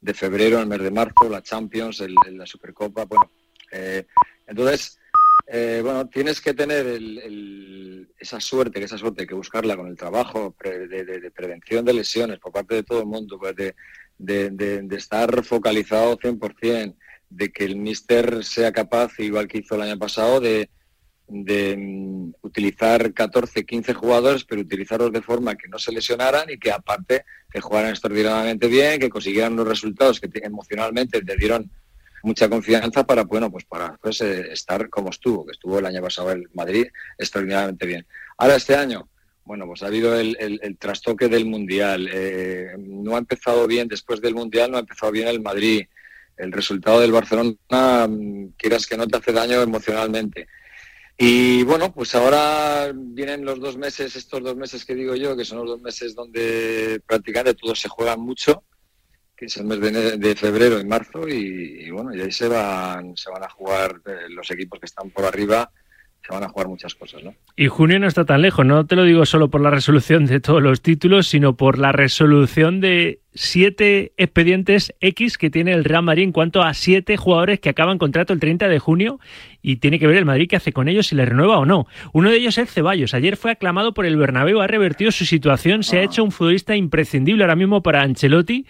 de febrero, el mes de marzo, la Champions, la Supercopa, bueno. Eh, entonces, eh, bueno, tienes que tener esa suerte, que esa suerte hay que buscarla con el trabajo de, prevención de lesiones por parte de todo el mundo, pues de, estar focalizado 100%, de que el míster sea capaz, igual que hizo el año pasado, de, mm, utilizar 14, 15 jugadores, pero utilizarlos de forma que no se lesionaran y que aparte que jugaran extraordinariamente bien, que consiguieran los resultados que emocionalmente te dieron mucha confianza para, bueno, pues para pues, estar como estuvo, que estuvo el año pasado el Madrid extraordinariamente bien. Ahora este año, bueno, pues ha habido el, trastoque del Mundial. Eh, no ha empezado bien, después del Mundial no ha empezado bien el Madrid. El resultado del Barcelona, mm, quieras que no te hace daño emocionalmente. Y bueno, pues ahora vienen los dos meses, estos dos meses que digo yo, que son los dos meses donde prácticamente todos se juegan mucho que es el mes de, febrero y marzo, y, bueno, y ahí se van, se van a jugar eh, los equipos que están por arriba, se van a jugar muchas cosas, ¿no? Y junio no está tan lejos, no te lo digo solo por la resolución de todos los títulos, sino por la resolución de siete expedientes X que tiene el Real Madrid en cuanto a siete jugadores que acaban contrato el 30 de junio y tiene que ver el Madrid qué hace con ellos, si les renueva o no. Uno de ellos es Ceballos. Ayer fue aclamado por el Bernabéu, ha revertido su situación, se ha ah. hecho un futbolista imprescindible ahora mismo para Ancelotti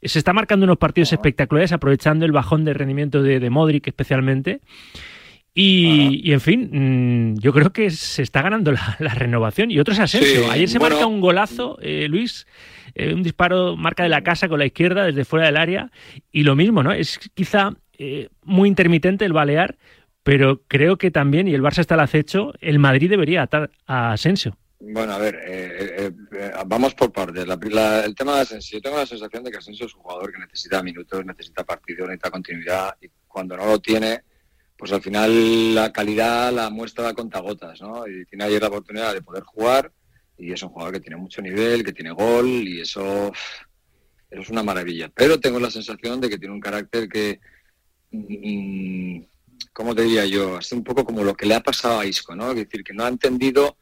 se está marcando unos partidos espectaculares, aprovechando el bajón de rendimiento de, de Modric especialmente. Y, en fin, mm, yo creo que se está ganando la, renovación. Y otro es Asensio. Ayer se marca un golazo, eh, Luis, eh, un disparo marca de la casa con la izquierda desde fuera del área. Y lo mismo, ¿no? Es quizá eh, muy intermitente el balear, pero creo que también, y el Barça está al acecho, el Madrid debería atar a Asensio. Bueno, a ver, eh, eh, eh, vamos por partes. el tema de Asensio, yo tengo la sensación de que Asensio es un jugador que necesita minutos, necesita partidos, necesita continuidad y cuando no lo tiene, pues al final la calidad la muestra a contagotas, ¿no? Y tiene ayer la oportunidad de poder jugar y es un jugador que tiene mucho nivel, que tiene gol y eso, eso es una maravilla. Pero tengo la sensación de que tiene un carácter que, mm, ¿cómo te diría yo? Así un poco como lo que le ha pasado a Isco, ¿no? Es decir, que no ha entendido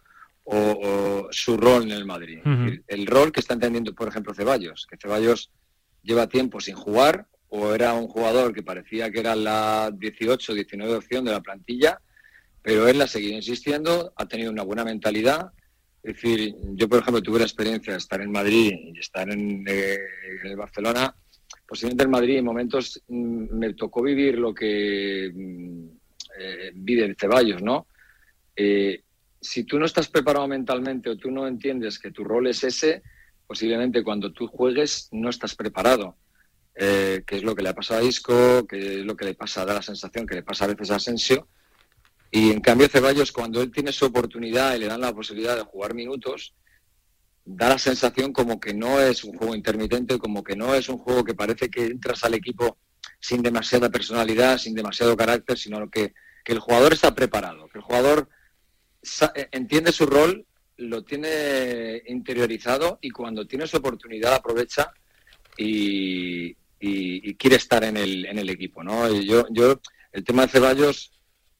o, su rol en el Madrid. El rol que está entendiendo, por ejemplo, Ceballos, que Ceballos lleva tiempo sin jugar o era un jugador que parecía que era la 18 19 opción de la plantilla, pero él ha seguido insistiendo, ha tenido una buena mentalidad. Es decir, yo, por ejemplo, tuve la experiencia de estar en Madrid y estar en, eh, el Barcelona. Posiblemente en Madrid en momentos mm, me tocó vivir lo que mm, eh, vive Ceballos, ¿no? Eh, si tú no estás preparado mentalmente o tú no entiendes que tu rol es ese, posiblemente cuando tú juegues no estás preparado. Eh, que es lo que le ha pasado a Isco, que es lo que le pasa, da la sensación que le pasa a veces a Asensio. Y en cambio Ceballos, cuando él tiene su oportunidad y le dan la posibilidad de jugar minutos, da la sensación como que no es un juego intermitente, como que no es un juego que parece que entras al equipo sin demasiada personalidad, sin demasiado carácter, sino que, que el jugador está preparado, que el jugador eh, entiende su rol, lo tiene interiorizado y cuando tiene su oportunidad aprovecha y, quiere estar en el, en el equipo. ¿no? yo, yo, el tema de Ceballos,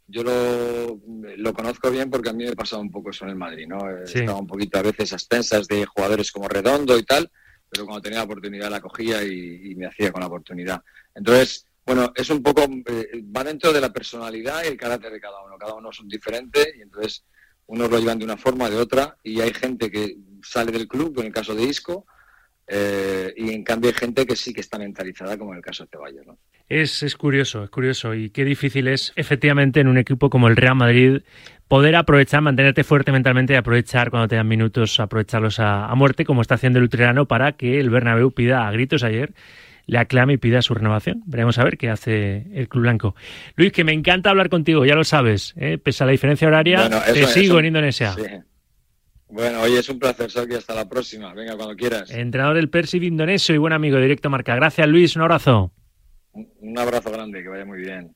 yo lo, lo, conozco bien porque a mí me ha pasado un poco eso en el Madrid. ¿no? He estado un poquito a veces a expensas de jugadores como Redondo y tal, pero cuando tenía la oportunidad la cogía y, me hacía con la oportunidad. Entonces, bueno, es un poco, eh, va dentro de la personalidad y el carácter de cada uno. Cada uno es un diferente y entonces unos lo llevan de una forma, de otra, y hay gente que sale del club, en el caso de Isco, eh, y en cambio hay gente que sí que está mentalizada, como en el caso de Ceballos. ¿no? Es, es curioso, es curioso, y qué difícil es efectivamente en un equipo como el Real Madrid poder aprovechar, mantenerte fuerte mentalmente y aprovechar cuando te dan minutos, aprovecharlos a, a muerte, como está haciendo el Utrerano, para que el Bernabéu pida a gritos ayer le aclame y pida su renovación. Veremos a ver qué hace el Club Blanco. Luis, que me encanta hablar contigo, ya lo sabes. ¿eh? Pese a la diferencia horaria, te sigo en Indonesia. Bueno, hoy es un placer, Salvi, hasta la próxima. Venga, cuando quieras. Entrenador del Persiv indonesio y buen amigo de Directo Marca. Gracias, Luis. Un abrazo. Un abrazo grande, que vaya muy bien.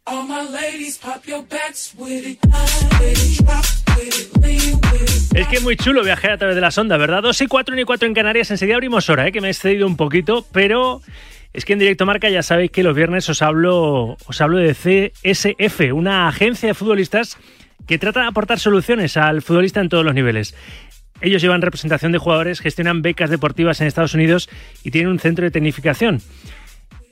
Es que es muy chulo viajar a través de la sonda, ¿verdad? 2 y 4, y 4 en Canarias. Enseguida abrimos hora, ¿eh? que me he excedido un poquito, pero es que en Directo Marca ya sabéis que los viernes os hablo, os hablo de CSF, una agencia de futbolistas que trata de aportar soluciones al futbolista en todos los niveles. Ellos llevan representación de jugadores, gestionan becas deportivas en Estados Unidos y tienen un centro de tecnificación.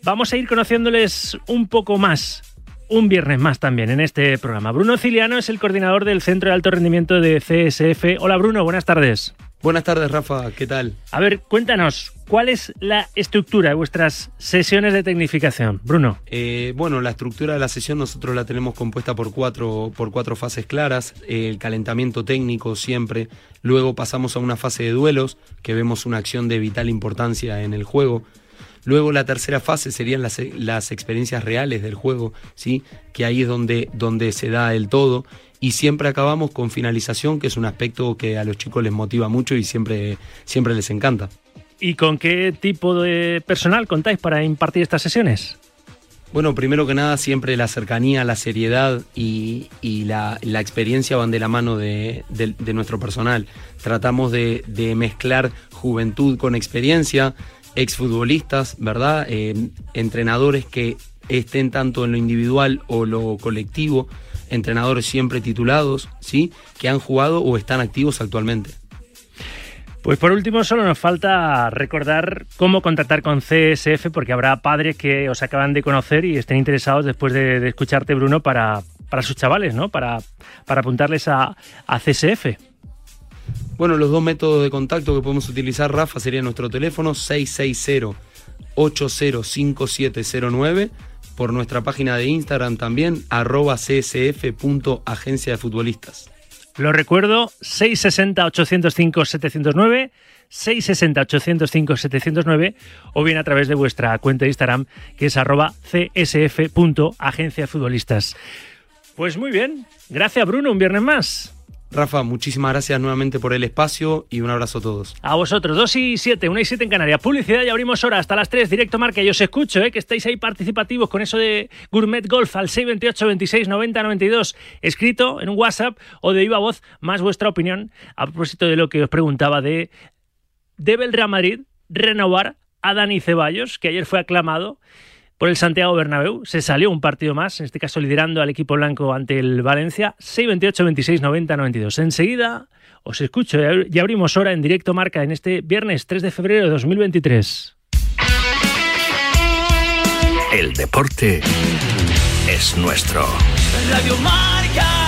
vamos a ir conociéndoles un poco más un viernes más también en este programa. Bruno Ciliano es el coordinador del Centro de Alto Rendimiento de CSF. Hola Bruno, buenas tardes. Buenas tardes Rafa, ¿qué tal? A ver, cuéntanos, ¿cuál es la estructura de vuestras sesiones de tecnificación? Bruno. Eh, bueno, la estructura de la sesión nosotros la tenemos compuesta por cuatro, por cuatro fases claras. El calentamiento técnico siempre. Luego pasamos a una fase de duelos, que vemos una acción de vital importancia en el juego. Luego la tercera fase serían las, las experiencias reales del juego, ¿sí? que ahí es donde, donde se da el todo. Y siempre acabamos con finalización, que es un aspecto que a los chicos les motiva mucho y siempre, siempre les encanta. ¿Y con qué tipo de personal contáis para impartir estas sesiones? Bueno, primero que nada, siempre la cercanía, la seriedad y, la, experiencia van de la mano de, nuestro personal. Tratamos de, de, mezclar juventud con experiencia, exfutbolistas, ¿verdad? Eh, entrenadores que estén tanto en lo individual o lo colectivo, entrenadores siempre titulados, ¿sí? Que han jugado o están activos actualmente. Pues por último, solo nos falta recordar cómo contactar con CSF, porque habrá padres que os acaban de conocer y estén interesados después de, escucharte, Bruno, para, para sus chavales, ¿no? Para, para apuntarles a, a CSF. Bueno, los dos métodos de contacto que podemos utilizar, Rafa, sería nuestro teléfono 660-805709, por nuestra página de Instagram también, arroba csf.agencia de futbolistas. Lo recuerdo, 660-805-709, 660-805-709, o bien a través de vuestra cuenta de Instagram, que es arroba csf.agencia de futbolistas. Pues muy bien, gracias Bruno, un viernes más. Rafa, muchísimas gracias nuevamente por el espacio y un abrazo a todos. A vosotros, 2 y 7, 1 y 7 en Canarias. Publicidad y abrimos hora hasta las 3, directo marca. Y os escucho, ¿eh? que estáis ahí participativos con eso de Gourmet Golf al 628 26 90 92, escrito en un WhatsApp o de viva voz, más vuestra opinión a propósito de lo que os preguntaba de ¿debe el Real Madrid renovar a Dani Ceballos, que ayer fue aclamado? Por el Santiago Bernabéu. Se salió un partido más, en este caso liderando al equipo blanco ante el Valencia, 6-28, 26, 90, 92. Enseguida os escucho y abrimos hora en directo marca en este viernes 3 de febrero de 2023. El deporte es nuestro. Radio Marca.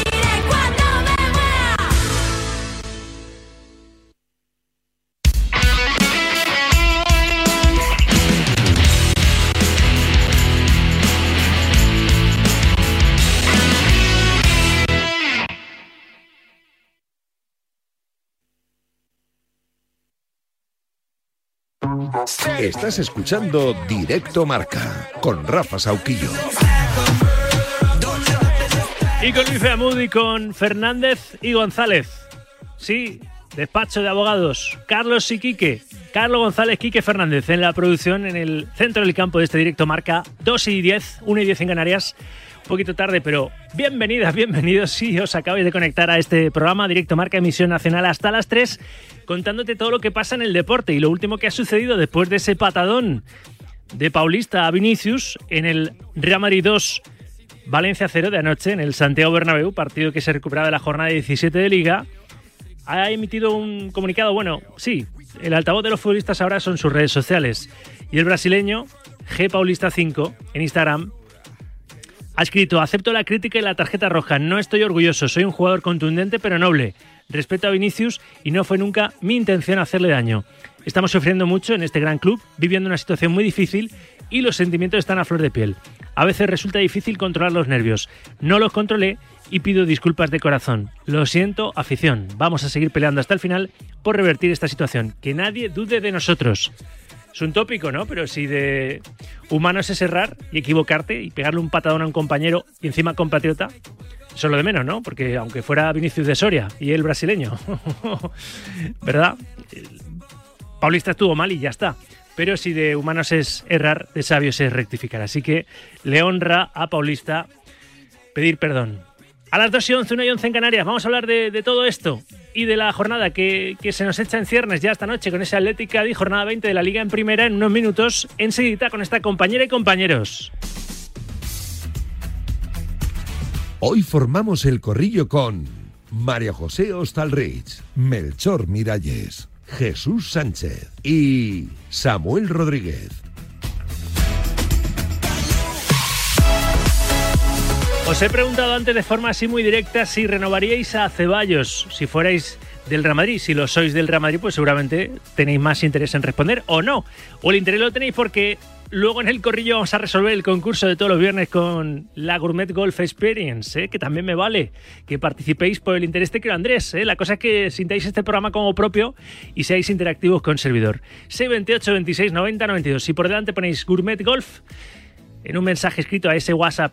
Estás escuchando Directo Marca con Rafa Sauquillo. Y con Luis Amudi, con Fernández y González. Sí, despacho de abogados. Carlos y Quique. Carlos González, Quique Fernández en la producción en el centro del campo de este directo marca 2 y 10, 1 y 10 en Canarias. Un poquito tarde, pero bienvenidas, bienvenidos si os acabáis de conectar a este programa Directo Marca Emisión Nacional hasta las 3, contándote todo lo que pasa en el deporte y lo último que ha sucedido después de ese patadón de Paulista a Vinicius en el Real Madrid 2, Valencia 0 de anoche en el Santiago Bernabéu, partido que se recuperaba de la jornada 17 de Liga. Ha emitido un comunicado, bueno, sí, el altavoz de los futbolistas ahora son sus redes sociales. Y el brasileño, G Paulista 5, en Instagram, ha escrito, acepto la crítica y la tarjeta roja, no estoy orgulloso, soy un jugador contundente pero noble. Respeto a Vinicius y no fue nunca mi intención hacerle daño. Estamos sufriendo mucho en este gran club, viviendo una situación muy difícil y los sentimientos están a flor de piel. A veces resulta difícil controlar los nervios. No los controlé y pido disculpas de corazón. Lo siento, afición. Vamos a seguir peleando hasta el final por revertir esta situación. Que nadie dude de nosotros. Es un tópico, ¿no? Pero si de humanos es errar y equivocarte y pegarle un patadón a un compañero y encima compatriota, eso es lo de menos, ¿no? Porque aunque fuera Vinicius de Soria y el brasileño, ¿verdad? Paulista estuvo mal y ya está. Pero si de humanos es errar, de sabios es rectificar. Así que le honra a Paulista pedir perdón. A las 2 y 11, 1 y 11 en Canarias, vamos a hablar de, todo esto y de la jornada que, se nos echa en ciernes ya esta noche con ese Atlética y jornada 20 de la Liga en Primera en unos minutos, enseguida con esta compañera y compañeros. Hoy formamos el corrillo con María José Ostalrich, Melchor Miralles, Jesús Sánchez y Samuel Rodríguez. Os he preguntado antes de forma así muy directa si renovaríais a Ceballos si fuerais del Real Madrid. Si lo sois del Real Madrid, pues seguramente tenéis más interés en responder o no. O el interés lo tenéis porque luego en el corrillo vamos a resolver el concurso de todos los viernes con la Gourmet Golf Experience, ¿eh? que también me vale que participéis por el interés de que Andrés. ¿eh? La cosa es que sintáis este programa como propio y seáis interactivos con el servidor. 628 26 90 92. Si por delante ponéis Gourmet Golf en un mensaje escrito a ese WhatsApp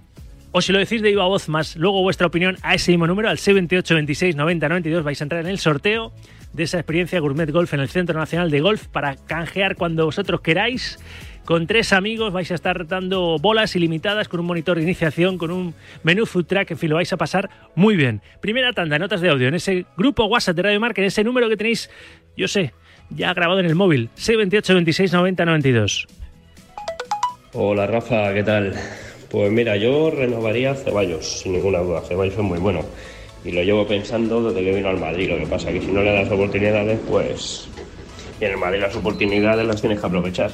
o si lo decís de viva voz más luego vuestra opinión a ese mismo número, al 78 26 90 92, vais a entrar en el sorteo de esa experiencia Gourmet Golf en el Centro Nacional de Golf para canjear cuando vosotros queráis. Con tres amigos vais a estar dando bolas ilimitadas con un monitor de iniciación, con un menú food track, en fin, lo vais a pasar muy bien. Primera tanda, notas de audio en ese grupo WhatsApp de Radio Marca, en ese número que tenéis, yo sé, ya grabado en el móvil, 628 26 90 92. Hola Rafa, ¿qué tal? Pues mira, yo renovaría Ceballos, sin ninguna duda. Ceballos es muy bueno. Y lo llevo pensando desde que vino al Madrid. Lo que pasa es que si no le das oportunidades, pues. Y en el Madrid las oportunidades las tienes que aprovechar.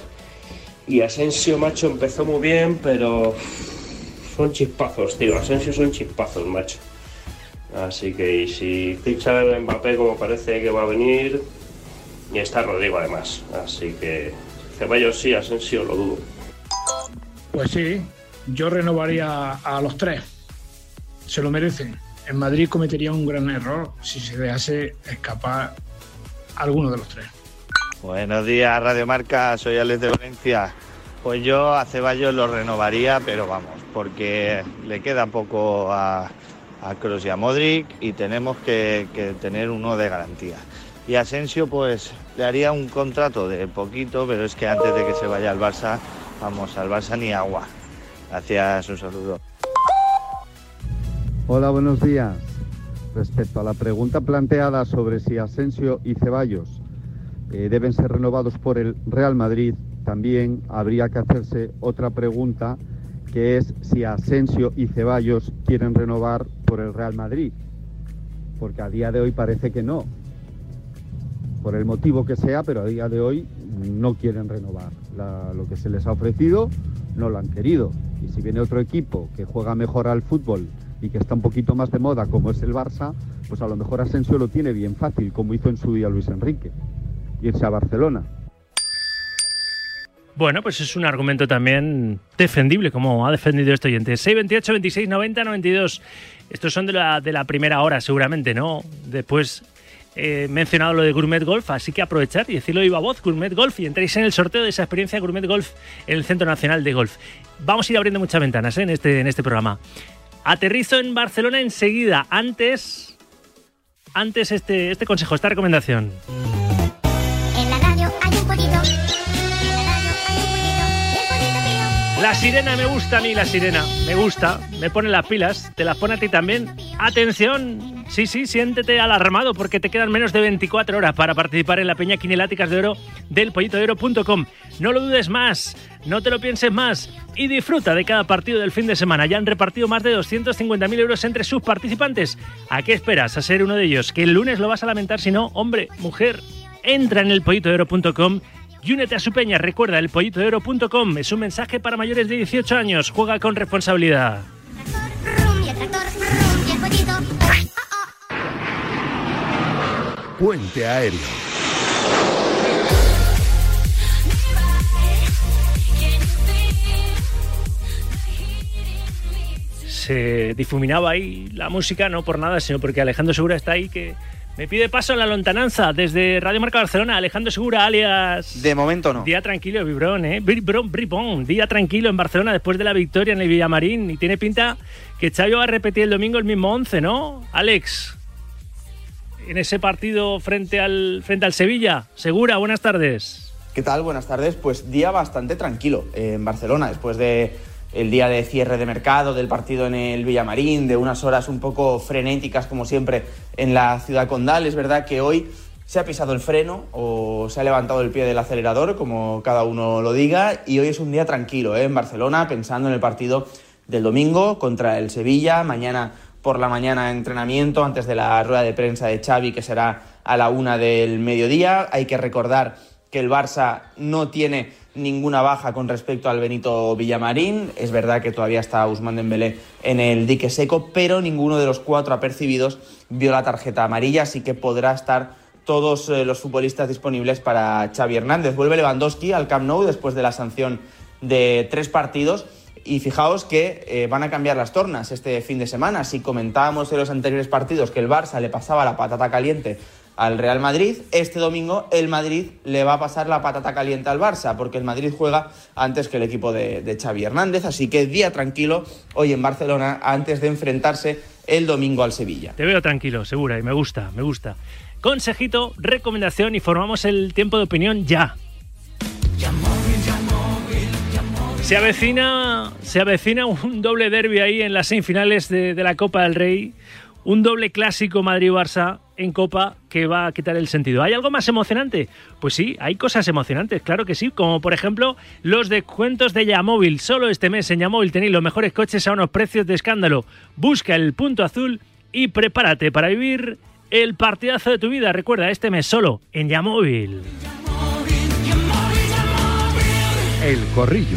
Y Asensio, macho, empezó muy bien, pero. Son chispazos, tío. Asensio son chispazos, macho. Así que si ficha el Mbappé como parece que va a venir, y está Rodrigo además. Así que Ceballos sí, Asensio lo dudo. Pues sí, yo renovaría a los tres. Se lo merecen. En Madrid cometería un gran error si se dejase escapar alguno de los tres. Buenos días, Radio Marca. Soy Alex de Valencia. Pues yo a Ceballos lo renovaría, pero vamos, porque le queda poco a, a Kroos y a Modric y tenemos que, que tener uno de garantía. Y Asensio, pues le haría un contrato de poquito, pero es que antes de que se vaya al Barça, vamos, al Barça ni agua. Gracias, un saludo. Hola, buenos días. Respecto a la pregunta planteada sobre si Asensio y Ceballos eh, deben ser renovados por el Real Madrid, también habría que hacerse otra pregunta que es si Asensio y Ceballos quieren renovar por el Real Madrid, porque a día de hoy parece que no, por el motivo que sea, pero a día de hoy no quieren renovar. lo que se les ha ofrecido no lo han querido. Y si viene otro equipo que juega mejor al fútbol y que está un poquito más de moda, como es el Barça, pues a lo mejor Asensio lo tiene bien fácil, como hizo en su día Luis Enrique, irse a Barcelona. Bueno, pues es un argumento también defendible, como ha defendido este oyente. 628 26 90 92. Estos son de la, de la primera hora, seguramente, ¿no? Después eh, mencionado lo de Gourmet Golf, así que aprovechar y decirlo de viva voz, Gourmet Golf, y entréis en el sorteo de esa experiencia Gourmet Golf en el Centro Nacional de Golf. Vamos a ir abriendo muchas ventanas ¿eh? en, este, en este programa. Aterrizo en Barcelona enseguida. Antes, antes este, este consejo, esta recomendación. La sirena me gusta a mí, la sirena. Me gusta, me pone las pilas, te las pone a ti también. Atención, sí, sí, siéntete alarmado porque te quedan menos de 24 horas para participar en la Peña Quineláticas de Oro del pollitodeoro.com. No lo dudes más, no te lo pienses más y disfruta de cada partido del fin de semana. Ya han repartido más de 250.000 euros entre sus participantes. ¿A qué esperas a ser uno de ellos? Que el lunes lo vas a lamentar si no, hombre, mujer, entra en el pollitodeoro.com y únete a su peña. Recuerda, el pollitodeoro.com es un mensaje para mayores de 18 años. Juega con responsabilidad. Puente aéreo. Se difuminaba ahí la música, no por nada, sino porque Alejandro Segura está ahí que me pide paso en la lontananza desde Radio Marca Barcelona. Alejandro Segura, alias. De momento no. Día tranquilo, Vibrón, ¿eh? Vibrón, Bribón. Día tranquilo en Barcelona después de la victoria en el Villamarín. Y tiene pinta que Xavi va a repetir el domingo el mismo 11, ¿no? Alex, en ese partido frente al, frente al Sevilla. Segura, buenas tardes. ¿Qué tal? Buenas tardes. Pues día bastante tranquilo en Barcelona después de el día de cierre de mercado, del partido en el Villamarín, de unas horas un poco frenéticas como siempre en la ciudad condal. Es verdad que hoy se ha pisado el freno o se ha levantado el pie del acelerador, como cada uno lo diga, y hoy es un día tranquilo ¿eh? en Barcelona, pensando en el partido del domingo contra el Sevilla, mañana por la mañana entrenamiento antes de la rueda de prensa de Xavi que será a la una del mediodía. Hay que recordar que el Barça no tiene ninguna baja con respecto al Benito Villamarín. Es verdad que todavía está Usman Dembélé en el dique seco, pero ninguno de los cuatro apercibidos vio la tarjeta amarilla, así que podrá estar todos eh, los futbolistas disponibles para Xavi Hernández. Vuelve Lewandowski al Camp Nou después de la sanción de tres partidos. Y fijaos que eh, van a cambiar las tornas este fin de semana. Si comentábamos en los anteriores partidos que el Barça le pasaba la patata caliente al Real Madrid. Este domingo el Madrid le va a pasar la patata caliente al Barça, porque el Madrid juega antes que el equipo de, de, Xavi Hernández. Así que día tranquilo hoy en Barcelona antes de enfrentarse el domingo al Sevilla. Te veo tranquilo, segura, y me gusta, me gusta. Consejito, recomendación y formamos el tiempo de opinión ya. Se avecina, se un doble derby ahí en las semifinales de, de la Copa del Rey. Un doble clásico Madrid-Barça en Copa que va a quitar el sentido. ¿Hay algo más emocionante? Pues sí, hay cosas emocionantes, claro que sí, como por ejemplo los descuentos de Yamóvil. Solo este mes en Yamóvil tenéis los mejores coches a unos precios de escándalo. Busca el punto azul y prepárate para vivir el partidazo de tu vida. Recuerda, este mes solo en Yamóvil. El corrillo.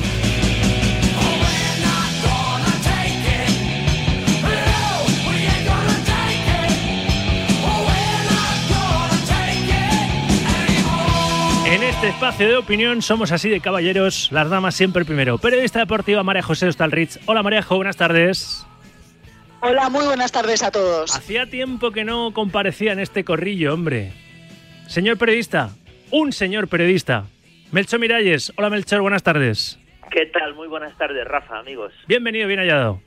Este espacio de opinión somos así de caballeros, las damas siempre primero. Periodista deportiva María José Ostalrich. Hola María buenas tardes. Hola, muy buenas tardes a todos. Hacía tiempo que no comparecía en este corrillo, hombre. Señor periodista, un señor periodista. Melchor Miralles. Hola Melchor, buenas tardes. ¿Qué tal? Muy buenas tardes, Rafa, amigos. Bienvenido, bien hallado.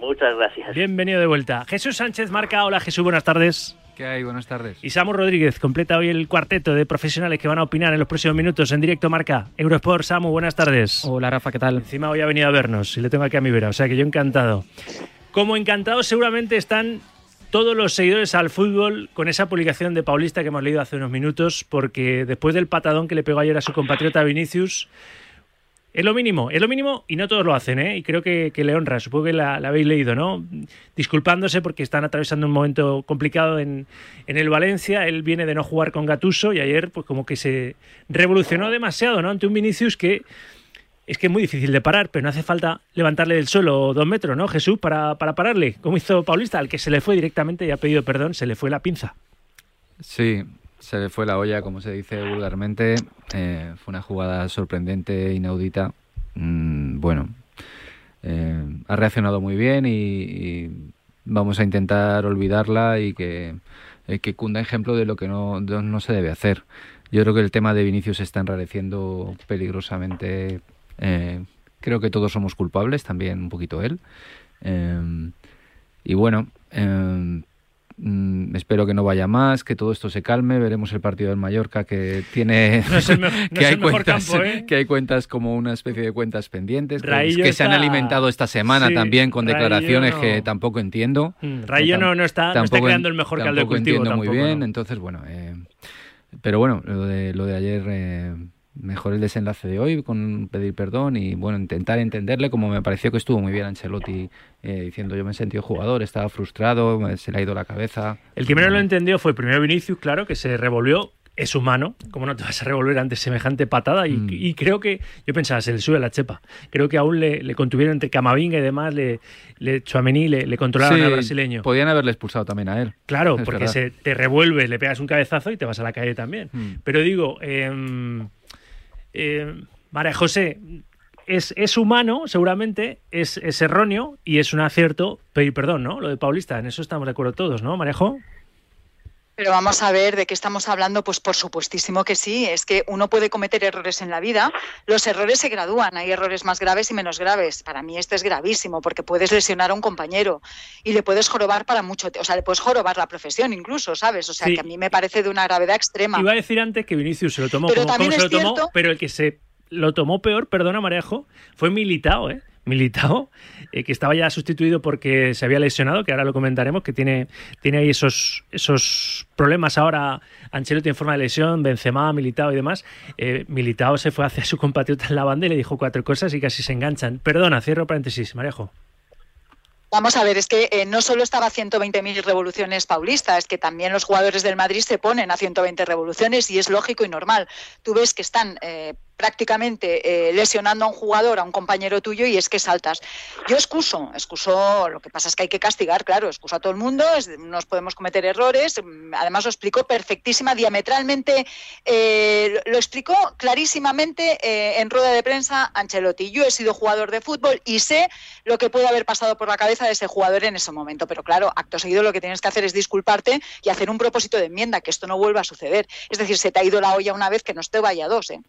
Muchas gracias. Bienvenido de vuelta. Jesús Sánchez Marca. Hola Jesús, buenas tardes. ¿Qué hay? Buenas tardes. Y Samu Rodríguez completa hoy el cuarteto de profesionales que van a opinar en los próximos minutos en directo marca Eurosport. Samu, buenas tardes. Hola Rafa, ¿qué tal? Encima hoy ha venido a vernos y le tengo aquí a mi vera, o sea que yo encantado. Como encantados seguramente están todos los seguidores al fútbol con esa publicación de Paulista que hemos leído hace unos minutos, porque después del patadón que le pegó ayer a su compatriota Vinicius, es lo mínimo, es lo mínimo y no todos lo hacen, ¿eh? Y creo que, que le honra, supongo que la, la, habéis leído, ¿no? Disculpándose porque están atravesando un momento complicado en, en, el Valencia. Él viene de no jugar con Gatuso y ayer, pues como que se revolucionó demasiado, ¿no? Ante un Vinicius que es que es muy difícil de parar, pero no hace falta levantarle del suelo dos metros, ¿no, Jesús? Para, para pararle, como hizo Paulista, al que se le fue directamente y ha pedido perdón, se le fue la pinza. Sí, se le fue la olla, como se dice vulgarmente. Eh, fue una jugada sorprendente, inaudita. Mm, bueno, eh, ha reaccionado muy bien y, vamos a intentar olvidarla y que, eh, que cunda ejemplo de lo que no se debe hacer. Yo creo que el tema de Vinicius se está enrareciendo peligrosamente. creo que todos somos culpables, también un poquito él. y bueno, Mm, espero que no vaya más, que todo esto se calme. Veremos el partido del Mallorca que tiene que, hay cuentas, ¿eh? que hay cuentas como una especie de cuentas pendientes que, se han alimentado esta semana también con declaraciones que tampoco entiendo. Mm, Rayo no, no, está, está creando el mejor caldo de cultivo. Entiendo muy bien, entonces bueno. Eh, pero bueno, lo de, lo de ayer. Eh, mejor el desenlace de hoy con pedir perdón y bueno intentar entenderle como me pareció que estuvo muy bien Ancelotti eh, diciendo yo me he sentido jugador estaba frustrado se le ha ido la cabeza el que menos lo entendió fue primero Vinicius claro que se revolvió es humano, ¿cómo no te vas a revolver ante semejante patada? Y, mm. creo que, yo pensaba, se le sube la chepa. Creo que aún le, contuvieron entre Camavinga y demás, le, le Chuamení le, le controlaron al brasileño. Podían haberle expulsado también a él. Claro, porque se te revuelves, le pegas un cabezazo y te vas a la calle también. Mm. Pero digo, eh, eh, María José, es, es, humano, seguramente, es, es, erróneo y es un acierto pedir perdón, ¿no? Lo de Paulista, en eso estamos de acuerdo todos, ¿no, Marejo? Pero vamos a ver de qué estamos hablando, pues por supuestísimo que sí, es que uno puede cometer errores en la vida, los errores se gradúan, hay errores más graves y menos graves. Para mí este es gravísimo porque puedes lesionar a un compañero y le puedes jorobar para mucho, o sea, le puedes jorobar la profesión incluso, ¿sabes? O sea, que a mí me parece de una gravedad extrema. Iba a decir antes que Vinicius se lo tomó pero como, se lo tomó, pero el que se lo tomó peor, perdona Marejo, fue Militao, ¿eh? Militao, eh, que estaba ya sustituido porque se había lesionado, que ahora lo comentaremos, que tiene, tiene ahí esos, esos problemas ahora. Ancelotti en forma de lesión, Benzema, Militao y demás. Eh, Militao se fue hacia su compatriota en la banda y le dijo cuatro cosas y casi se enganchan. Perdona, cierro paréntesis, Marejo. Vamos a ver, es que eh, no solo estaba a 120.000 revoluciones Paulista, es que también los jugadores del Madrid se ponen a 120 revoluciones y es lógico y normal. Tú ves que están prácticamente eh, lesionando a un jugador, a un compañero tuyo, y es que saltas. Yo excuso, excuso, lo que pasa es que hay que castigar, claro, excuso a todo el mundo, nos podemos cometer errores, además lo explicó perfectísima, diametralmente, eh, lo explicó clarísimamente eh, en rueda de prensa Ancelotti. Yo he sido jugador de fútbol y sé lo que puede haber pasado por la cabeza de ese jugador en ese momento, pero claro, acto seguido lo que tienes que hacer es disculparte y hacer un propósito de enmienda, que esto no vuelva a suceder. Es decir, se te ha ido la olla una vez que no te vaya dos, ¿eh?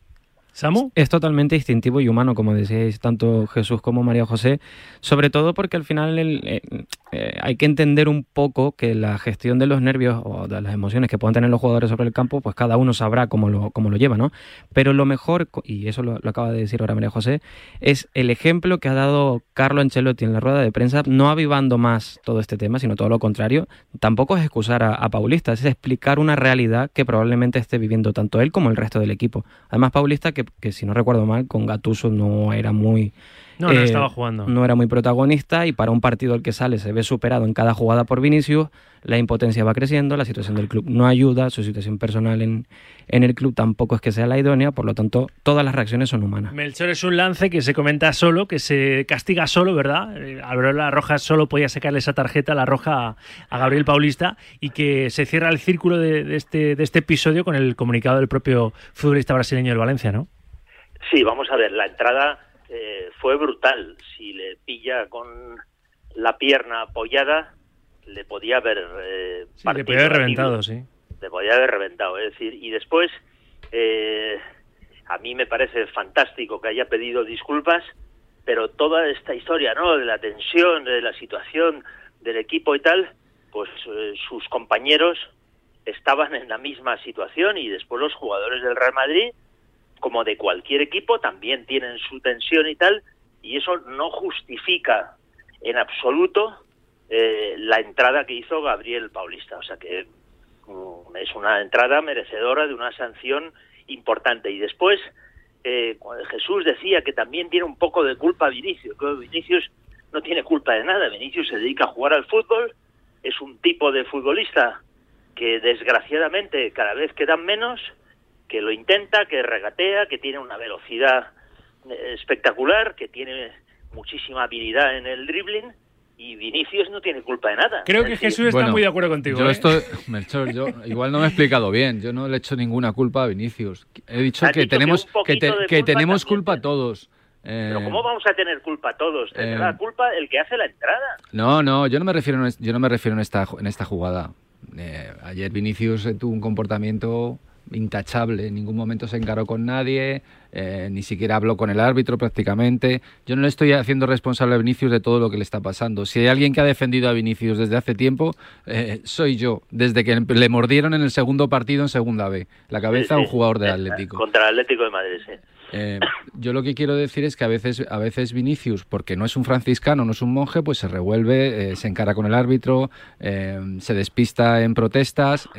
Es totalmente instintivo y humano, como decíais tanto Jesús como María José, sobre todo porque al final eh, eh, hay que entender un poco que la gestión de los nervios o de las emociones que puedan tener los jugadores sobre el campo, pues cada uno sabrá cómo lo, cómo lo lleva, ¿no? Pero lo mejor, y eso lo, acaba de decir ahora María José, es el ejemplo que ha dado Carlo Ancelotti en la rueda de prensa, no avivando más todo este tema, sino todo lo contrario. Tampoco es excusar a, a Paulista, es explicar una realidad que probablemente esté viviendo tanto él como el resto del equipo. Además, Paulista que que si no recuerdo mal, con Gatuso no era muy... No, no eh, estaba jugando. No era muy protagonista y para un partido el que sale se ve superado en cada jugada por Vinicius, la impotencia va creciendo, la situación del club no ayuda, su situación personal en, en el club tampoco es que sea la idónea, por lo tanto todas las reacciones son humanas. Melchor es un lance que se comenta solo, que se castiga solo, ¿verdad? Eh, la Roja solo podía sacarle esa tarjeta, la roja a Gabriel Paulista, y que se cierra el círculo de, de, este, de este episodio con el comunicado del propio futbolista brasileño del Valencia, ¿no? Sí, vamos a ver, la entrada eh, fue brutal. Si le pilla con la pierna apoyada, le podía haber eh, sí, le podía haber reventado, sí. Le podía haber reventado, es decir, y después eh, a mí me parece fantástico que haya pedido disculpas, pero toda esta historia, ¿no? De la tensión, de la situación del equipo y tal, pues eh, sus compañeros estaban en la misma situación y después los jugadores del Real Madrid como de cualquier equipo, también tienen su tensión y tal, y eso no justifica en absoluto eh, la entrada que hizo Gabriel Paulista. O sea que mm, es una entrada merecedora de una sanción importante. Y después, eh, Jesús decía que también tiene un poco de culpa Vinicius, que Vinicius no tiene culpa de nada, Vinicius se dedica a jugar al fútbol, es un tipo de futbolista que desgraciadamente cada vez quedan menos que lo intenta, que regatea, que tiene una velocidad eh, espectacular, que tiene muchísima habilidad en el dribbling y Vinicius no tiene culpa de nada. Creo que Jesús está muy de acuerdo contigo. Yo ¿eh? estoy, Melchor, yo igual no me he explicado bien. Yo no le he hecho ninguna culpa a Vinicius. He dicho que tenemos que, que tenemos culpa todos. Pero ¿cómo vamos a tener culpa todos? Tendrá eh, culpa el que hace la entrada. No, no, yo no me refiero, yo no me refiero en esta en esta jugada. ayer Vinicius tuvo un comportamiento intachable, en ningún momento se encaró con nadie, eh, ni siquiera habló con el árbitro prácticamente. Yo no le estoy haciendo responsable a Vinicius de todo lo que le está pasando. Si hay alguien que ha defendido a Vinicius desde hace tiempo, eh, soy yo, desde que le mordieron en el segundo partido en Segunda B, la cabeza a un jugador del Atlético. Contra el Atlético de Madrid, sí. Eh, yo lo que quiero decir es que a veces, a veces Vinicius, porque no es un franciscano, no es un monje, pues se revuelve, se encara con el árbitro, se despista en protestas,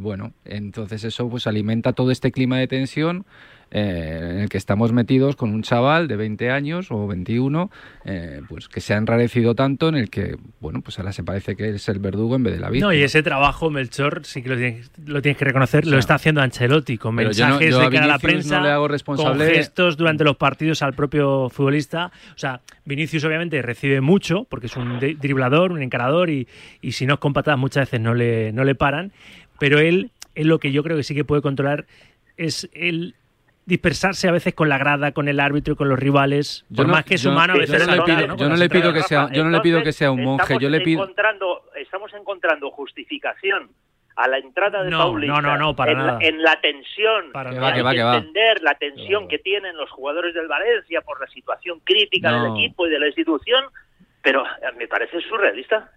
bueno, entonces eso pues alimenta todo este clima de tensión eh, en el que estamos metidos con un chaval de 20 años o 21, eh, pues que se ha enrarecido tanto en el que, bueno, pues ahora se parece que es el verdugo en vez de la víctima. No, y ese trabajo, Melchor, sí que lo tienes, lo tienes que reconocer, lo está haciendo Ancelotti, con mensajes de cara a la prensa, le hago responsable... con gestos durante los partidos al propio futbolista. O sea, Vinicius obviamente recibe mucho, porque es un driblador, un encarador, y, y si no es con patadas muchas veces no le, no le paran, pero él, es lo que yo creo que sí que puede controlar, es el dispersarse a veces con la grada, con el árbitro y con los rivales, por más que es humano a veces. Yo no, le pido, yo no le pido que sea, yo no le pido que sea un monje, yo le pido. Encontrando, estamos encontrando justificación a la entrada de no, Paulista no, no, no, para en, nada. La, en la tensión, para que va, que va, que va. entender la tensión que tienen los jugadores del Valencia por la situación crítica No. del equipo y de la institución, pero eh, me parece surrealista.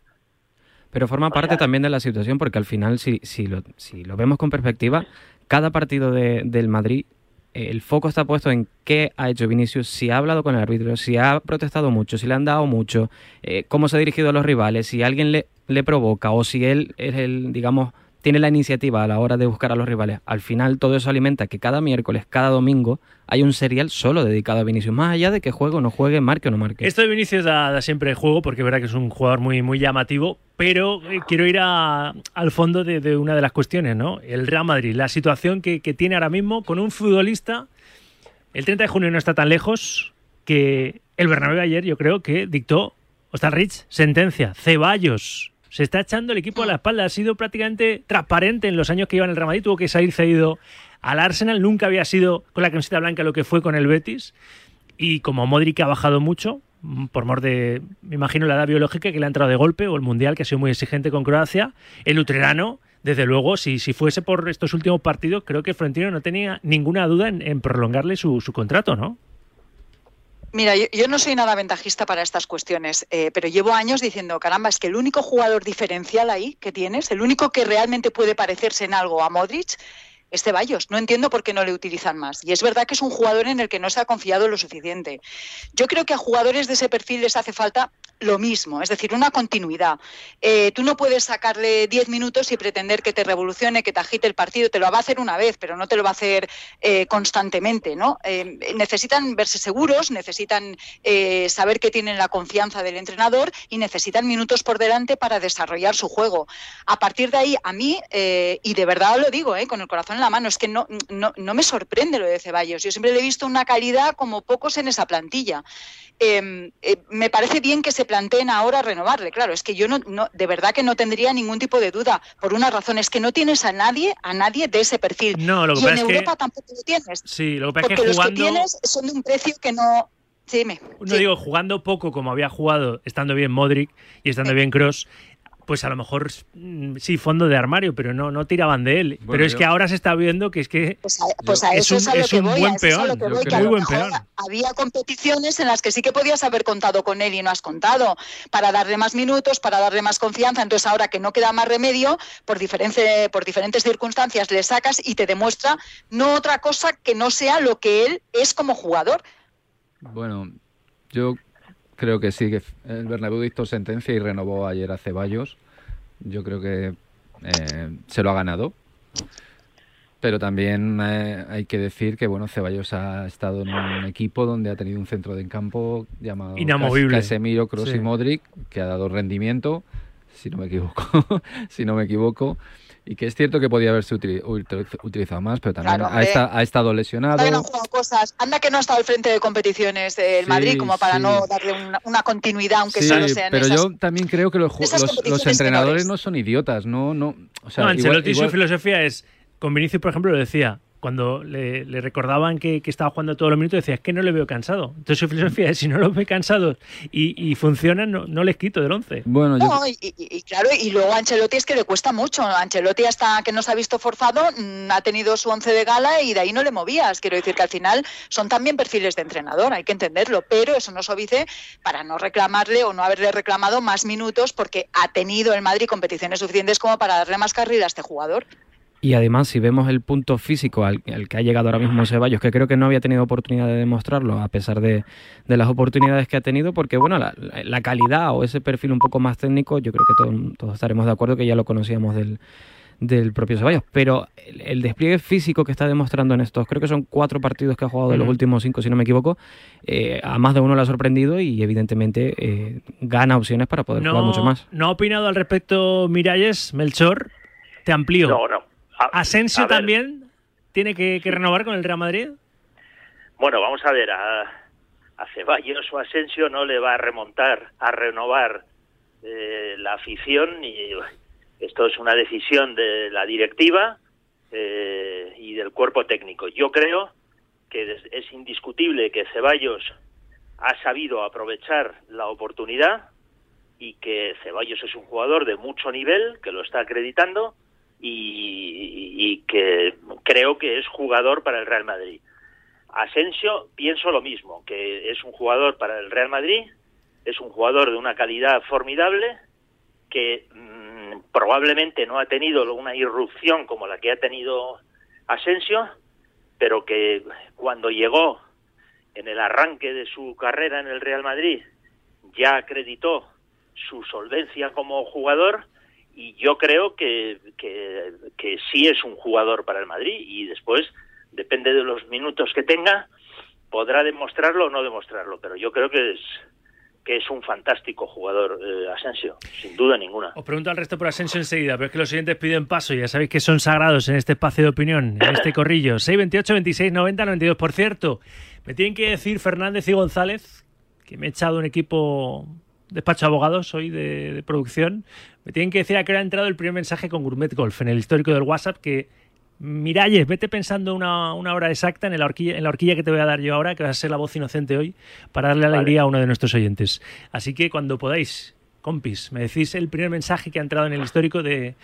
Pero forma parte también de la situación porque al final, si, si, lo, si lo vemos con perspectiva, cada partido de- del Madrid, el foco está puesto en qué ha hecho Vinicius, si ha hablado con el árbitro, si ha protestado mucho, si le han dado mucho, eh, cómo se ha dirigido a los rivales, si alguien le, le provoca o si él es el, digamos, tiene la iniciativa a la hora de buscar a los rivales. Al final todo eso alimenta que cada miércoles, cada domingo, hay un serial solo dedicado a Vinicius, más allá de que juegue o no juegue, marque o no marque. Esto de Vinicius da, da siempre juego, porque es verdad que es un jugador muy, muy llamativo, pero eh, quiero ir a- al fondo de, una de las cuestiones, ¿no? El Real Madrid, la situación que, tiene ahora mismo con un futbolista. El 30 de junio no está tan lejos que el Bernabéu ayer, yo creo que dictó, Rich sentencia, Ceballos. Se está echando el equipo a la espalda. Ha sido prácticamente transparente en los años que lleva en el Real Madrid. Tuvo que salir cedido al Arsenal. Nunca había sido con la camiseta blanca lo que fue con el Betis. Y como Modric ha bajado mucho, mm, por mor de, me imagino, la edad biológica que le ha entrado de golpe, o el Mundial, que ha sido muy exigente con Croacia, el Utrerano, desde luego, si, si fuese por estos últimos partidos, creo que Florentino no tenía ninguna duda en, en prolongarle su, su contrato, ¿no? Mira, yo, no soy nada ventajista para estas cuestiones, eh, pero llevo años diciendo, caramba, es que el único jugador diferencial ahí que tienes, el único que realmente puede parecerse en algo a Modric, es Ceballos. No entiendo por qué no le utilizan más. Y es verdad que es un jugador en el que no se ha confiado lo suficiente. Yo creo que a jugadores de ese perfil les hace falta lo mismo, es decir, una continuidad. Eh, tú no puedes sacarle 10 minutos y pretender que te revolucione, que te agite el partido. Te lo va a hacer una vez, pero no te lo va a hacer eh, constantemente. ¿no? Eh, necesitan verse seguros, necesitan saber que tienen la confianza del entrenador y necesitan minutos por delante para desarrollar su juego. A partir de ahí, a mí, y de verdad lo digo, con el corazón la mano, es que no, no, no me sorprende lo de Ceballos. Yo siempre le he visto una calidad como pocos en esa plantilla. Eh, eh, me parece bien que se planteen ahora renovarle. Claro, es que yo no, no, de verdad que no tendría ningún tipo de duda. Por una razón, es que no tienes a nadie, a nadie de ese perfil. No, lo que y pasa en es que- Europa tampoco lo tienes. Sí, lo que pasa Porque es que los que jugando... tienes son de un precio que no. Sí, dime. No digo, jugando poco como había jugado, estando bien Modric y estando bien Cross, pues a lo mejor mm, sí, fondo de armario, pero no, no tiraban de él. pero es yo- que ahora se está viendo que es que Pues a, pues a es un, es a lo es que un voy. buen peón, que voy, que muy buen peón. Había competiciones en las que sí que podías haber contado con él y no has contado, para darle más minutos, para darle más confianza. Entonces ahora que no queda más remedio, por, diferente, por diferentes circunstancias le sacas y te demuestra no otra cosa que no sea lo que él es como jugador. Bueno, yo creo que sí, que el Bernabéu dictó sentencia y renovó ayer a Ceballos. Yo creo que eh, se lo ha ganado. Pero también eh, hay que decir que bueno, Ceballos ha estado en un equipo donde ha tenido un centro de campo llamado Inamovible. Casemiro, Kroos Sí. y Modric, que ha dado rendimiento, si no me equivoco, si no me equivoco, y que es cierto que podía haberse utili- util- utilizado más, pero también Claro, ha, esta- ha estado lesionado. Anda que no cosas, anda que no ha estado al frente de competiciones del Sí, Madrid como para sí. no darle una, una continuidad, aunque Sí, solo sea en pero esas. yo también creo que los, los- los entrenadores menores. no son idiotas, no, no, o sea, no, igual- Ancelotti igual- su filosofía es, con Vinicius, por ejemplo, lo decía, cuando le, recordaban que, estaba jugando todos los minutos, decía, es que no le veo cansado. Entonces su filosofía es, si no los ve cansados y, funcionan, no, les quito del 11. Bueno, y, claro, y luego a Ancelotti es que le cuesta mucho. Ancelotti hasta que no se ha visto forzado, mm, ha tenido su once de gala y de ahí no le movías. Quiero decir que al final son también perfiles de entrenador, hay que entenderlo, pero eso no obvice para no reclamarle o no haberle reclamado más minutos porque ha tenido el Madrid competiciones suficientes como para darle más carrera a este jugador. Y además, si vemos el punto físico al, que ha llegado ahora mismo Ceballos, que creo que no había tenido oportunidad de demostrarlo, a pesar de, las oportunidades que ha tenido, porque bueno, la, calidad o ese perfil un poco más técnico, yo creo que todos, estaremos de acuerdo que ya lo conocíamos del, propio Ceballos. Pero el, despliegue físico que está demostrando en estos, creo que son cuatro partidos que ha jugado de los últimos cinco, si no me equivoco, eh, a más de uno le ha sorprendido y evidentemente eh, gana opciones para poder jugar mucho más. ¿No ha opinado al respecto Miralles, Melchor? Te amplío. No, no. ¿Asensio también tiene que, renovar con el Real Madrid? Bueno, vamos a ver, a, a Ceballos o Asensio no le va a remontar, a renovar eh, la afición y esto es una decisión de la directiva eh, y del cuerpo técnico. Yo creo que es indiscutible que Ceballos ha sabido aprovechar la oportunidad y que Ceballos es un jugador de mucho nivel, que lo está acreditando y, que creo que es jugador para el Real Madrid. Asensio, pienso lo mismo, que es un jugador para el Real Madrid, es un jugador de una calidad formidable, que mm, probablemente no ha tenido una irrupción como la que ha tenido Asensio, pero que cuando llegó en el arranque de su carrera en el Real Madrid ya acreditó su solvencia como jugador y yo creo que, que, sí es un jugador para el Madrid y después, depende de los minutos que tenga, podrá demostrarlo o no demostrarlo, pero yo creo que es que es un fantástico jugador eh, Asensio, sin duda ninguna. Os pregunto al resto por Asensio enseguida, pero es que los siguientes piden paso, ya sabéis que son sagrados en este espacio de opinión, en este corrillo. 628 26 90 92. Por cierto, me tienen que decir Fernández y González que me he echado un equipo despacho de abogados hoy de, producción, me tienen que decir a qué hora ha entrado el primer mensaje con Gourmet Golf en el histórico del WhatsApp que Miralles, vete pensando una, una hora exacta en la, horquilla, en la horquilla que te voy a dar yo ahora, que va a ser la voz inocente hoy, para darle alegría a uno de nuestros oyentes. Así que cuando podáis, compis, me decís el primer mensaje que ha entrado en el histórico de,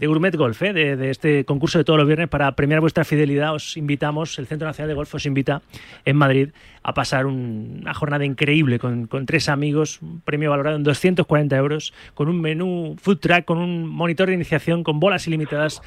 de Gourmet Golf, ¿eh? de, este concurso de todos los viernes para premiar vuestra fidelidad. Os invitamos, el Centro Nacional de Golf os invita en Madrid a pasar una jornada increíble con, con, tres amigos, un premio valorado en 240 euros, con un menú food track, con un monitor de iniciación, con bolas ilimitadas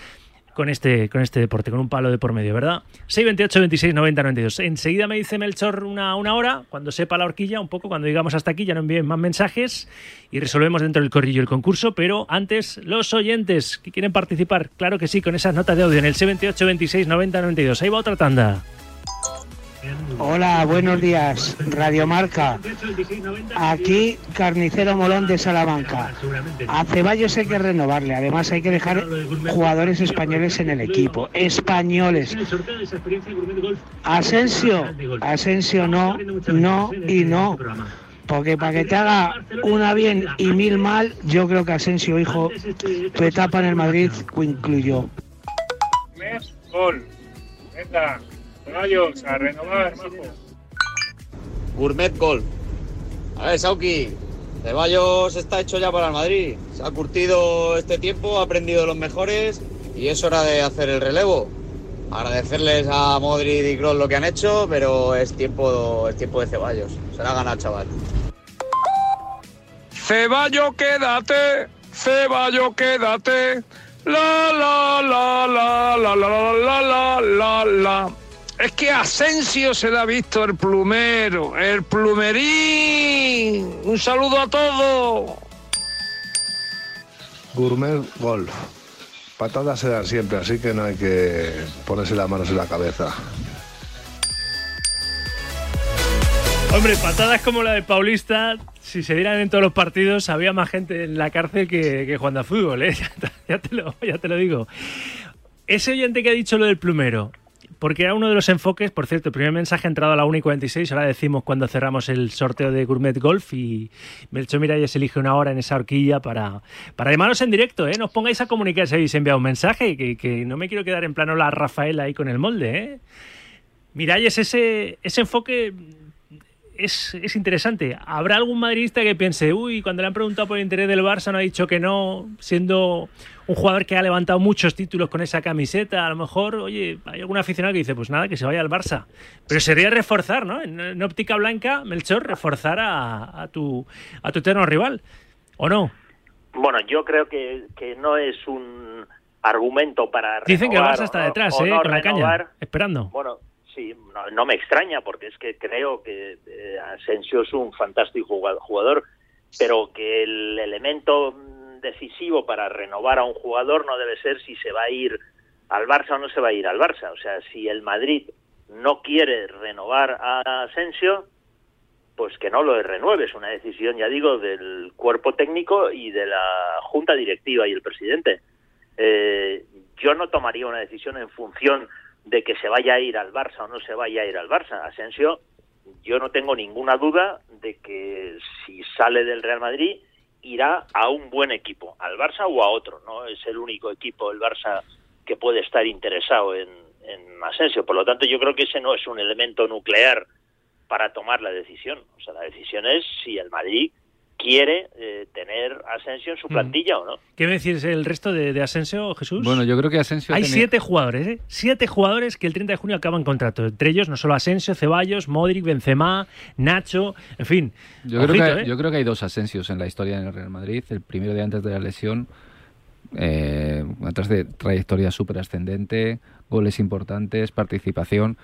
con este, con este deporte, con un palo de por medio, ¿verdad? 628 26 90 92. Enseguida me dice Melchor una, una hora, cuando sepa la horquilla, un poco, cuando llegamos hasta aquí, ya no envíen más mensajes y resolvemos dentro del corrillo el concurso, pero antes, los oyentes que quieren participar, claro que sí, con esas notas de audio en el 78 26 90 92. Ahí va otra tanda. Hola, buenos días, Radio Marca. Aquí Carnicero Molón de Salamanca. A Ceballos hay que renovarle, además hay que dejar jugadores españoles en el equipo. Españoles. Asensio, Asensio no, no y no. Porque para que te haga una bien y mil mal, yo creo que Asensio, hijo, tu etapa en el Madrid incluyó. Gol. Ceballos, a renovar, Gourmet Golf. A ver, Sauki, Ceballos está hecho ya para el Madrid. Se ha curtido este tiempo, ha aprendido los mejores y es hora de hacer el relevo. Agradecerles a Modric y Kroos lo que han hecho, pero es tiempo, es tiempo de Ceballos. Se la ha ganado, chaval. Ceballos, quédate. Ceballos, quédate. La la la la la la la la la la. Es que Asensio se le ha visto el plumero, el plumerín. Un saludo a todos. Gourmet Golf. Patadas se dan siempre, así que no hay que ponerse las manos en la cabeza. Hombre, patadas como la de Paulista, si se dieran en todos los partidos, había más gente en la cárcel que, jugando a fútbol, ¿eh? ya, te lo, ya te lo digo. Ese oyente que ha dicho lo del plumero, porque era uno de los enfoques, por cierto, el primer mensaje ha entrado a la 1 y 46, ahora decimos cuando cerramos el sorteo de Gourmet Golf y Melchor Miralles elige una hora en esa horquilla para, para llamaros en directo, ¿eh? No pongáis a comunicar si habéis enviado un mensaje, que, que no me quiero quedar en plano la Rafaela ahí con el molde, ¿eh? Miralles, ese, ese enfoque es, es, interesante. ¿Habrá algún madridista que piense, uy, cuando le han preguntado por el interés del Barça no ha dicho que no, siendo un jugador que ha levantado muchos títulos con esa camiseta? A lo mejor, oye, hay algún aficionado que dice, pues nada, que se vaya al Barça. Pero sería reforzar, ¿no? En, óptica blanca, Melchor, reforzar a, a, tu, a tu eterno rival, ¿o no? Bueno, yo creo que, que no es un argumento para renovar, Dicen que el Barça está detrás, ¿eh? No con la caña, esperando. Bueno, sí, no, no, me extraña porque es que creo que eh, Asensio es un fantástico jugador, pero que el elemento decisivo para renovar a un jugador no debe ser si se va a ir al Barça o no se va a ir al Barça. O sea, si el Madrid no quiere renovar a Asensio, pues que no lo renueve. Es una decisión, ya digo, del cuerpo técnico y de la junta directiva y el presidente. Eh, yo no tomaría una decisión en función de que se vaya a ir al Barça o no se vaya a ir al Barça. Asensio, yo no tengo ninguna duda de que si sale del Real Madrid irá a un buen equipo, al Barça o a otro. No es el único equipo, el Barça, que puede estar interesado en, en Asensio. Por lo tanto, yo creo que ese no es un elemento nuclear para tomar la decisión. O sea, la decisión es si el Madrid quiere eh, tener Asensio en su plantilla mm. o no. ¿Qué me decís el resto de, de, Asensio, Jesús? Bueno, yo creo que Asensio... Hay tiene... siete jugadores, ¿eh? Siete jugadores que el 30 de junio acaban contrato. Entre ellos no solo Asensio, Ceballos, Modric, Benzema, Nacho, en fin. Yo, Ojito, creo, que, ¿eh? yo creo que hay dos Asensios en la historia del Real Madrid. El primero de antes de la lesión, eh, atrás de trayectoria súper ascendente, goles importantes, participación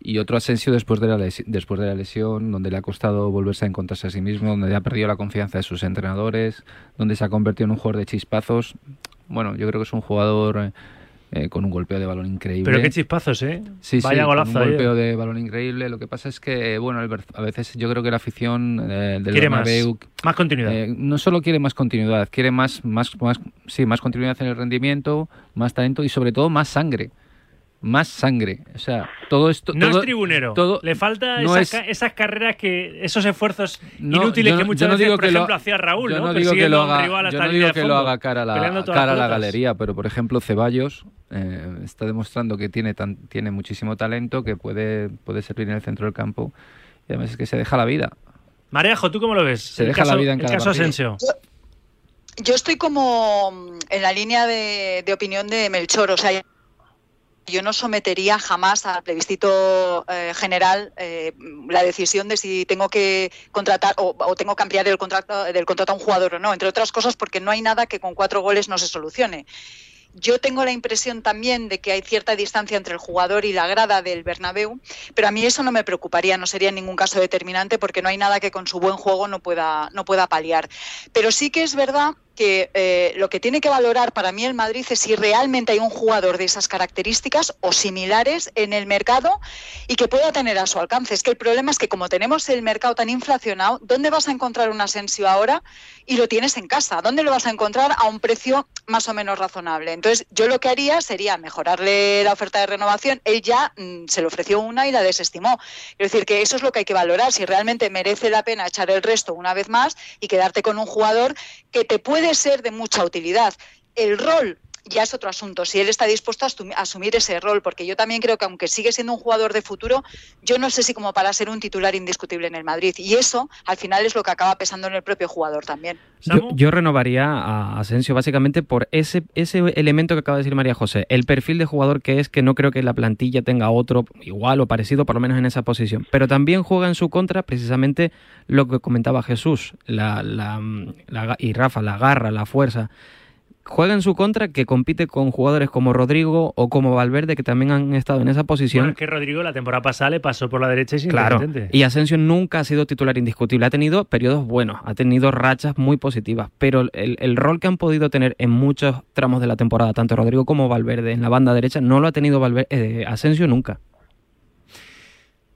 y otro Asensio después de, la después de la lesión, donde le ha costado volverse a encontrarse a sí mismo, donde ha perdido la confianza de sus entrenadores, donde se ha convertido en un jugador de chispazos. Bueno, yo creo que es un jugador eh, con un golpeo de balón increíble. Pero qué chispazos, ¿eh? Sí, Vaya sí, golazo. con un golpeo eh. de balón increíble. Lo que pasa es que, bueno, a veces yo creo que la afición eh, del quiere Bernabéu, más, más continuidad. Eh, no solo quiere más continuidad, quiere más, más, más, sí, más continuidad en el rendimiento, más talento y sobre todo más sangre más sangre. O sea, todo esto. No todo, es tribunero. Todo, Le falta no esas, es, esas carreras que. esos esfuerzos no, inútiles yo, que muchas yo veces, digo por que ejemplo, lo, hacía Raúl. Yo no, no digo que lo haga, rival yo hasta no digo de que fondo, lo haga cara a la, cara a la galería, pero por ejemplo, Ceballos eh, está demostrando que tiene, tan, tiene muchísimo talento, que puede, puede servir en el centro del campo. Y además es que se deja la vida. Marejo, ¿tú cómo lo ves? Se deja caso, la vida en el cada caso. Asensio. Yo estoy como en la línea de, de opinión de Melchor, o sea, yo no sometería jamás al plebiscito eh, general eh, la decisión de si tengo que contratar o, o, tengo que ampliar el contrato del contrato a un jugador o no, entre otras cosas porque no hay nada que con cuatro goles no se solucione. Yo tengo la impresión también de que hay cierta distancia entre el jugador y la grada del Bernabéu, pero a mí eso no me preocuparía, no sería en ningún caso determinante porque no hay nada que con su buen juego no pueda, no pueda paliar. Pero sí que es verdad que eh, lo que tiene que valorar para mí el Madrid es si realmente hay un jugador de esas características o similares en el mercado y que pueda tener a su alcance. Es que el problema es que como tenemos el mercado tan inflacionado, ¿dónde vas a encontrar un Asensio ahora y lo tienes en casa? ¿Dónde lo vas a encontrar a un precio más o menos razonable? Entonces yo lo que haría sería mejorarle la oferta de renovación. Él ya mmm, se le ofreció una y la desestimó. Es decir, que eso es lo que hay que valorar, si realmente merece la pena echar el resto una vez más y quedarte con un jugador que te puede ser de mucha utilidad. El rol ya es otro asunto, si él está dispuesto a asumir ese rol, porque yo también creo que aunque sigue siendo un jugador de futuro, yo no sé si como para ser un titular indiscutible en el Madrid. Y eso al final es lo que acaba pesando en el propio jugador también. Yo, yo renovaría a Asensio básicamente por ese, ese elemento que acaba de decir María José, el perfil de jugador que es que no creo que la plantilla tenga otro igual o parecido, por lo menos en esa posición. Pero también juega en su contra precisamente lo que comentaba Jesús la, la, la, y Rafa, la garra, la fuerza juega en su contra que compite con jugadores como Rodrigo o como Valverde que también han estado en esa posición. Bueno, es que Rodrigo la temporada pasada le pasó por la derecha y sin Claro, y Asensio nunca ha sido titular indiscutible. Ha tenido periodos buenos, ha tenido rachas muy positivas, pero el, el, rol que han podido tener en muchos tramos de la temporada, tanto Rodrigo como Valverde en la banda derecha, no lo ha tenido Valverde, eh, Asensio nunca.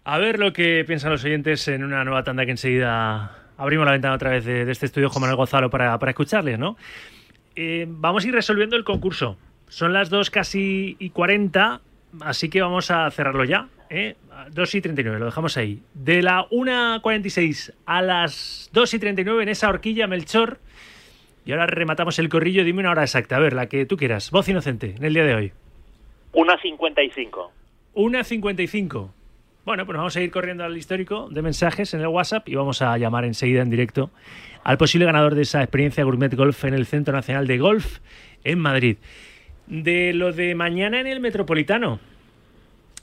A ver lo que piensan los oyentes en una nueva tanda que enseguida abrimos la ventana otra vez de, de este estudio Juan Manuel Gonzalo para, para escucharles, ¿no? Eh, vamos a ir resolviendo el concurso. Son las 2 casi y 40. así que vamos a cerrarlo ya. ¿eh? 2 y 39, lo dejamos ahí. De la 1.46 a las 2 y 39 en esa horquilla, Melchor. Y ahora rematamos el corrillo. Dime una hora exacta, a ver, la que tú quieras. Voz inocente en el día de hoy. 1.55. 1.55. Bueno, pues vamos a ir corriendo al histórico de mensajes en el WhatsApp y vamos a llamar enseguida en directo al posible ganador de esa experiencia Gourmet Golf en el Centro Nacional de Golf en Madrid. De lo de mañana en el Metropolitano.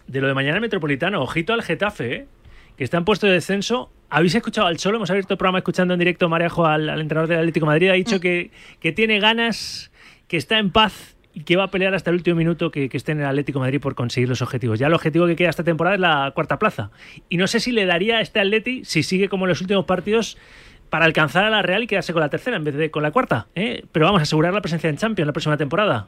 De lo de mañana en el Metropolitano. Ojito al Getafe, ¿eh? que está en puesto de descenso. ¿Habéis escuchado al Cholo? Hemos abierto el programa escuchando en directo Marejo al, al entrenador del Atlético de Madrid. Ha dicho que, que tiene ganas, que está en paz que va a pelear hasta el último minuto que, esté en el Atlético Madrid por conseguir los objetivos. Ya el objetivo que queda esta temporada es la cuarta plaza. Y no sé si le daría a este Atleti, si sigue como en los últimos partidos, para alcanzar a la Real y quedarse con la tercera en vez de con la cuarta. ¿eh? Pero vamos a asegurar la presencia en Champions la próxima temporada.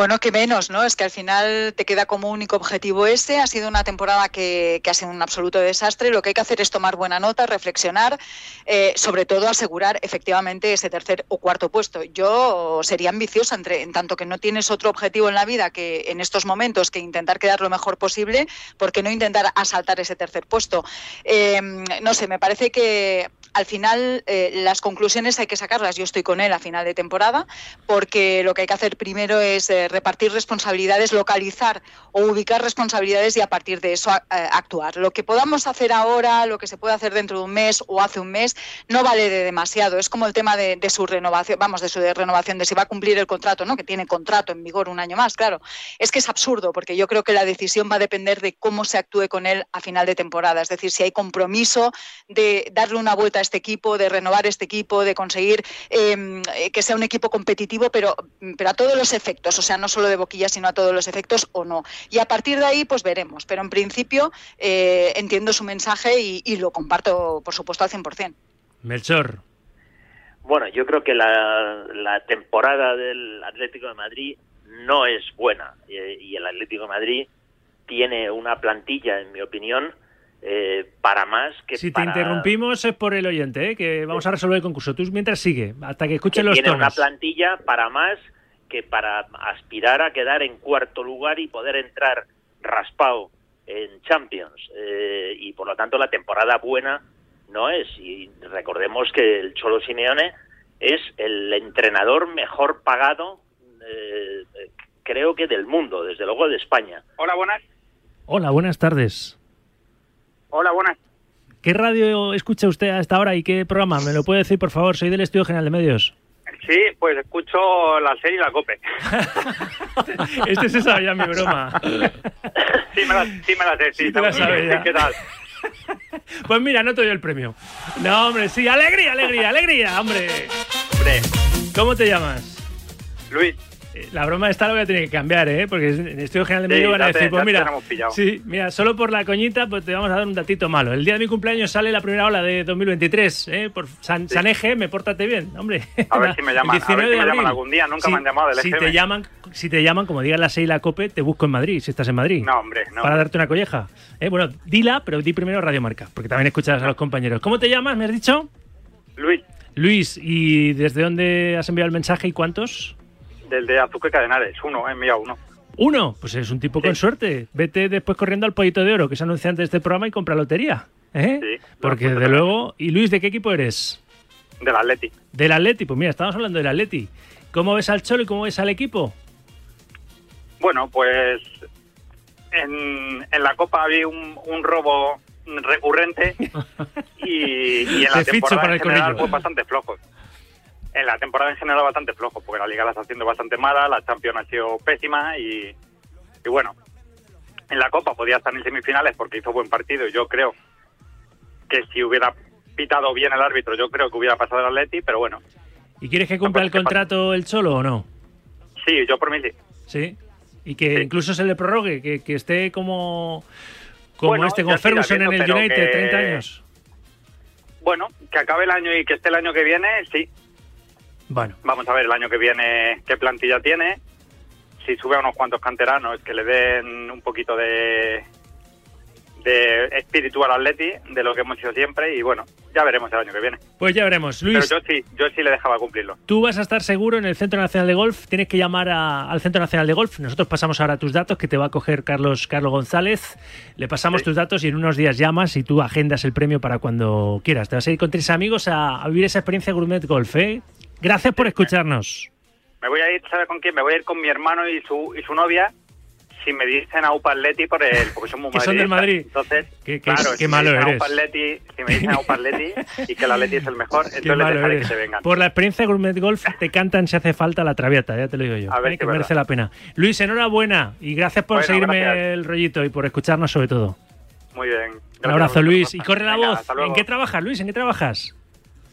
Bueno, que menos, ¿no? Es que al final te queda como único objetivo ese. Ha sido una temporada que, que, ha sido un absoluto desastre. Lo que hay que hacer es tomar buena nota, reflexionar, eh, sobre todo asegurar efectivamente ese tercer o cuarto puesto. Yo sería ambiciosa, entre, en tanto que no tienes otro objetivo en la vida que en estos momentos que intentar quedar lo mejor posible, ¿por qué no intentar asaltar ese tercer puesto? Eh, no sé, me parece que al final eh, las conclusiones hay que sacarlas. Yo estoy con él a final de temporada, porque lo que hay que hacer primero es eh, repartir responsabilidades, localizar o ubicar responsabilidades y a partir de eso eh, actuar. Lo que podamos hacer ahora, lo que se puede hacer dentro de un mes o hace un mes, no vale de demasiado. Es como el tema de, su renovación, vamos, de su renovación, de si va a cumplir el contrato, ¿no? Que tiene contrato en vigor un año más, claro. Es que es absurdo, porque yo creo que la decisión va a depender de cómo se actúe con él a final de temporada. Es decir, si hay compromiso de darle una vuelta a este equipo, de renovar este equipo, de conseguir eh, que sea un equipo competitivo, pero, pero a todos los efectos, o sea, no solo de boquilla, sino a todos los efectos o no. Y a partir de ahí, pues veremos. Pero en principio eh, entiendo su mensaje y, y, lo comparto, por supuesto, al 100%. Melchor. Bueno, yo creo que la, la temporada del Atlético de Madrid no es buena y, y el Atlético de Madrid tiene una plantilla, en mi opinión, eh, para más que si para... te interrumpimos es por el oyente, ¿eh? que vamos a resolver el concurso. Tú mientras sigue, hasta que escuchen que los tiene tonos. una plantilla para más que para aspirar a quedar en cuarto lugar y poder entrar raspado en Champions. Eh, y por lo tanto la temporada buena no es. Y recordemos que el Cholo Simeone es el entrenador mejor pagado, eh, creo que del mundo, desde luego de España. Hola, buenas. Hola, buenas tardes. Hola, buenas. ¿Qué radio escucha usted a esta hora y qué programa? ¿Me lo puede decir, por favor? Soy del Estudio General de Medios. Sí, pues escucho la serie y la COPE. este se ya mi broma. sí, me la, sí me la sé. Sí, sí te la. ¿Qué tal? Pues mira, no te doy el premio. No, hombre, sí, alegría, alegría, alegría, hombre. Hombre. ¿Cómo te llamas? Luis. La broma esta la voy a tener que cambiar, ¿eh? Porque en el estudio general de medio sí, van a decir, te, pues mira, sí, mira, solo por la coñita, pues te vamos a dar un datito malo. El día de mi cumpleaños sale la primera ola de 2023, ¿eh? Por San, sí. San EGM, pórtate bien, hombre. A ver si me llaman, a ver si me llaman algún día, nunca me han llamado del si EGM. te llaman, si te llaman, como digas la 6 y la COPE, te busco en Madrid, si estás en Madrid. No, hombre, no. Para darte una colleja. ¿Eh? Bueno, dila, pero di primero Radio Marca, porque también escuchas a los compañeros. ¿Cómo te llamas, me has dicho? Luis. Luis, ¿y desde dónde has enviado el mensaje y cuántos? Del de Azuque Cadenares, uno, he enviado uno. ¿Uno? Pues es un tipo sí. con suerte. Vete después corriendo al Pollito de Oro, que es anunciante de este programa, y compra lotería. ¿eh? Sí, Porque desde luego... ¿Y Luis, de qué equipo eres? Del Atleti. Del Atleti, pues mira, estamos hablando del Atleti. ¿Cómo ves al Cholo y cómo ves al equipo? Bueno, pues en, en la Copa había un, un robo recurrente y, y en la temporada en general pues bastante flojo en la temporada en general bastante flojo, porque la liga la está haciendo bastante mala, la Champions ha sido pésima y, y bueno, en la Copa podía estar en semifinales porque hizo buen partido y yo creo que si hubiera pitado bien el árbitro, yo creo que hubiera pasado el Atleti, pero bueno. ¿Y quieres que cumpla el contrato el Cholo o no? Sí, yo por mí sí. Sí. Y que sí. incluso se le prorrogue, que, que esté como, como bueno, este con Ferguson en el United, que... 30 años. Bueno, que acabe el año y que esté el año que viene, sí, bueno. Vamos a ver el año que viene qué plantilla tiene. Si sube a unos cuantos canteranos que le den un poquito de, de espiritual Atleti, de lo que hemos sido siempre y bueno, ya veremos el año que viene. Pues ya veremos, Luis. Pero yo sí, yo sí le dejaba cumplirlo. Tú vas a estar seguro en el Centro Nacional de Golf, tienes que llamar al Centro Nacional de Golf, nosotros pasamos ahora tus datos que te va a coger Carlos Carlos González, le pasamos tus datos y en unos días llamas y tú agendas el premio para cuando quieras. Te vas a ir con tres amigos a, vivir esa experiencia Gourmet Golf, ¿eh? Gracias por escucharnos. Me voy a ir, ¿sabes con quién? Me voy a ir con mi hermano y su, y su novia si me dicen a Upaletti por el, porque son muy que son del Madrid. Entonces, qué, claro, qué malo eres. si me dicen a Upaletti y que el Atleti es el mejor, entonces les dejaré que se vengan. Por la experiencia Gourmet Golf te cantan si hace falta la traviata, ya te lo digo yo. A ver ¿eh? que merece la pena. Luis, enhorabuena y gracias por seguirme el rollito y por escucharnos sobre todo. Muy bien. Un abrazo, Luis. Y corre la voz. ¿En qué trabajas, Luis? ¿En qué trabajas?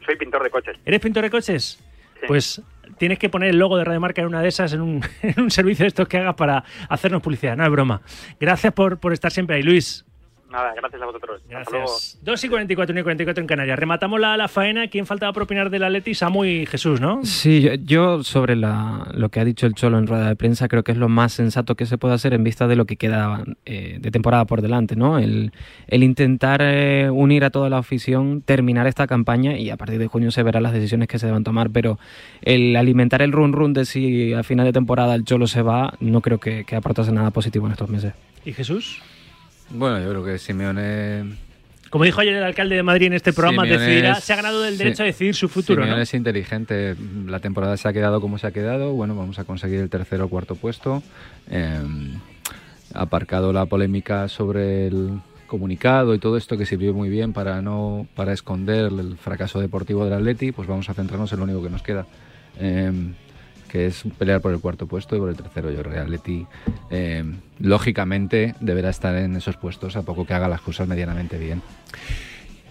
Soy pintor de coches. ¿Eres pintor de coches? Pues tienes que poner el logo de Radio Marca en una de esas, en un, en un servicio de estos que hagas para hacernos publicidad. No es broma. Gracias por, por estar siempre ahí, Luis. Nada, gracias a vosotros. Gracias. 2 y 44, 1 y 44 en Canarias. Rematamos la, la faena. ¿Quién faltaba por opinar del Atleti? Samu y Jesús, ¿no? Sí, yo, sobre la, lo que ha dicho el Cholo en rueda de prensa creo que es lo más sensato que se puede hacer en vista de lo que queda eh, de temporada por delante, ¿no? El, el intentar eh, unir a toda la afición, terminar esta campaña y a partir de junio se verán las decisiones que se deban tomar, pero el alimentar el run run de si al final de temporada el Cholo se va, no creo que, que aportase nada positivo en estos meses. ¿Y Jesús? Bueno, yo creo que Simeone. Como dijo ayer el alcalde de Madrid en este programa, decidirá, se ha ganado el derecho a decidir su futuro. Simeone es inteligente. La temporada se ha quedado como se ha quedado. Bueno, vamos a conseguir el tercero o cuarto puesto. Eh, aparcado la polémica sobre el comunicado y todo esto que sirvió muy bien para no para esconder el fracaso deportivo del Atleti, pues vamos a centrarnos en lo único que nos queda. Eh, que es pelear por el cuarto puesto y por el tercero. Yo creo que Atleti, eh, lógicamente, deberá estar en esos puestos a poco que haga las cosas medianamente bien.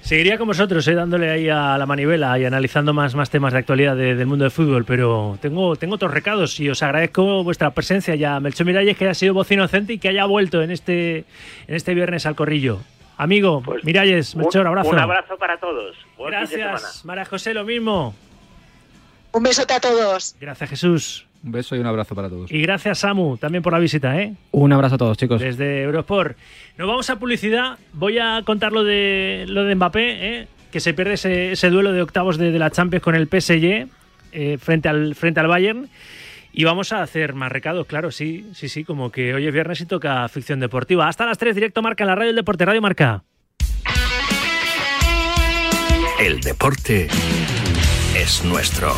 Seguiría con vosotros, eh, dándole ahí a la manivela y analizando más, más temas de actualidad del mundo del fútbol, pero tengo, tengo otros recados y os agradezco vuestra presencia ya. Melchor Miralles, que haya sido voz inocente y que haya vuelto en este, en este viernes al corrillo. Amigo, pues, Miralles, Melchor, abrazo. Un abrazo para todos. Gracias, María José, lo mismo. Un besote a todos. Gracias, Jesús. Un beso y un abrazo para todos. Y gracias, Samu, también por la visita, ¿eh? Un abrazo a todos, chicos. Desde Eurosport. Nos vamos a publicidad. Voy a contar lo de, lo de Mbappé, ¿eh? que se pierde ese, duelo de octavos de, la Champions con el PSG eh, frente, al, frente al Bayern. Y vamos a hacer más recados, claro, sí, sí, sí, como que hoy es viernes y toca ficción deportiva. Hasta las 3, directo Marca en la radio El Deporte, Radio Marca. El deporte es nuestro.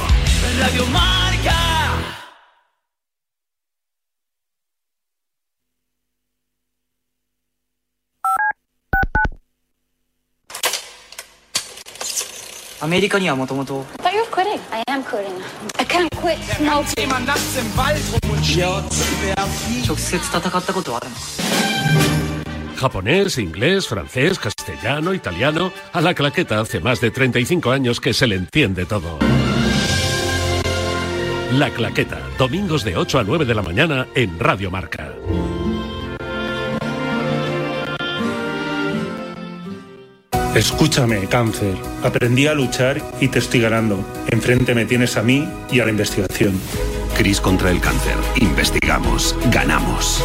Radio Marca. Amerika. But you're quitting. I am quitting. I can't quit. Japonés, inglés, francés, castellano, italiano. A la claqueta hace más de 35 años que se le entiende todo. La claqueta, domingos de 8 a 9 de la mañana en Radio Marca. Escúchame, cáncer. Aprendí a luchar y te estoy ganando. Enfrente me tienes a mí y a la investigación. Cris contra el cáncer. Investigamos. Ganamos.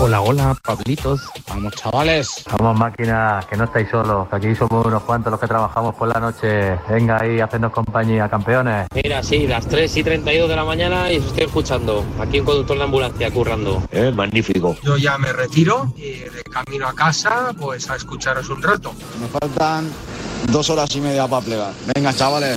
Hola, hola, Pablitos. Vamos, chavales. Vamos, máquina, que no estáis solos. Aquí somos unos cuantos los que trabajamos por la noche. Venga ahí, hacernos compañía, campeones. Mira, sí, las 3 y 32 de la mañana y os estoy escuchando. Aquí un conductor de ambulancia currando. Eh, magnífico. Yo ya me retiro y de camino a casa, pues a escucharos un rato. Me faltan dos horas y media para plegar. Venga, chavales.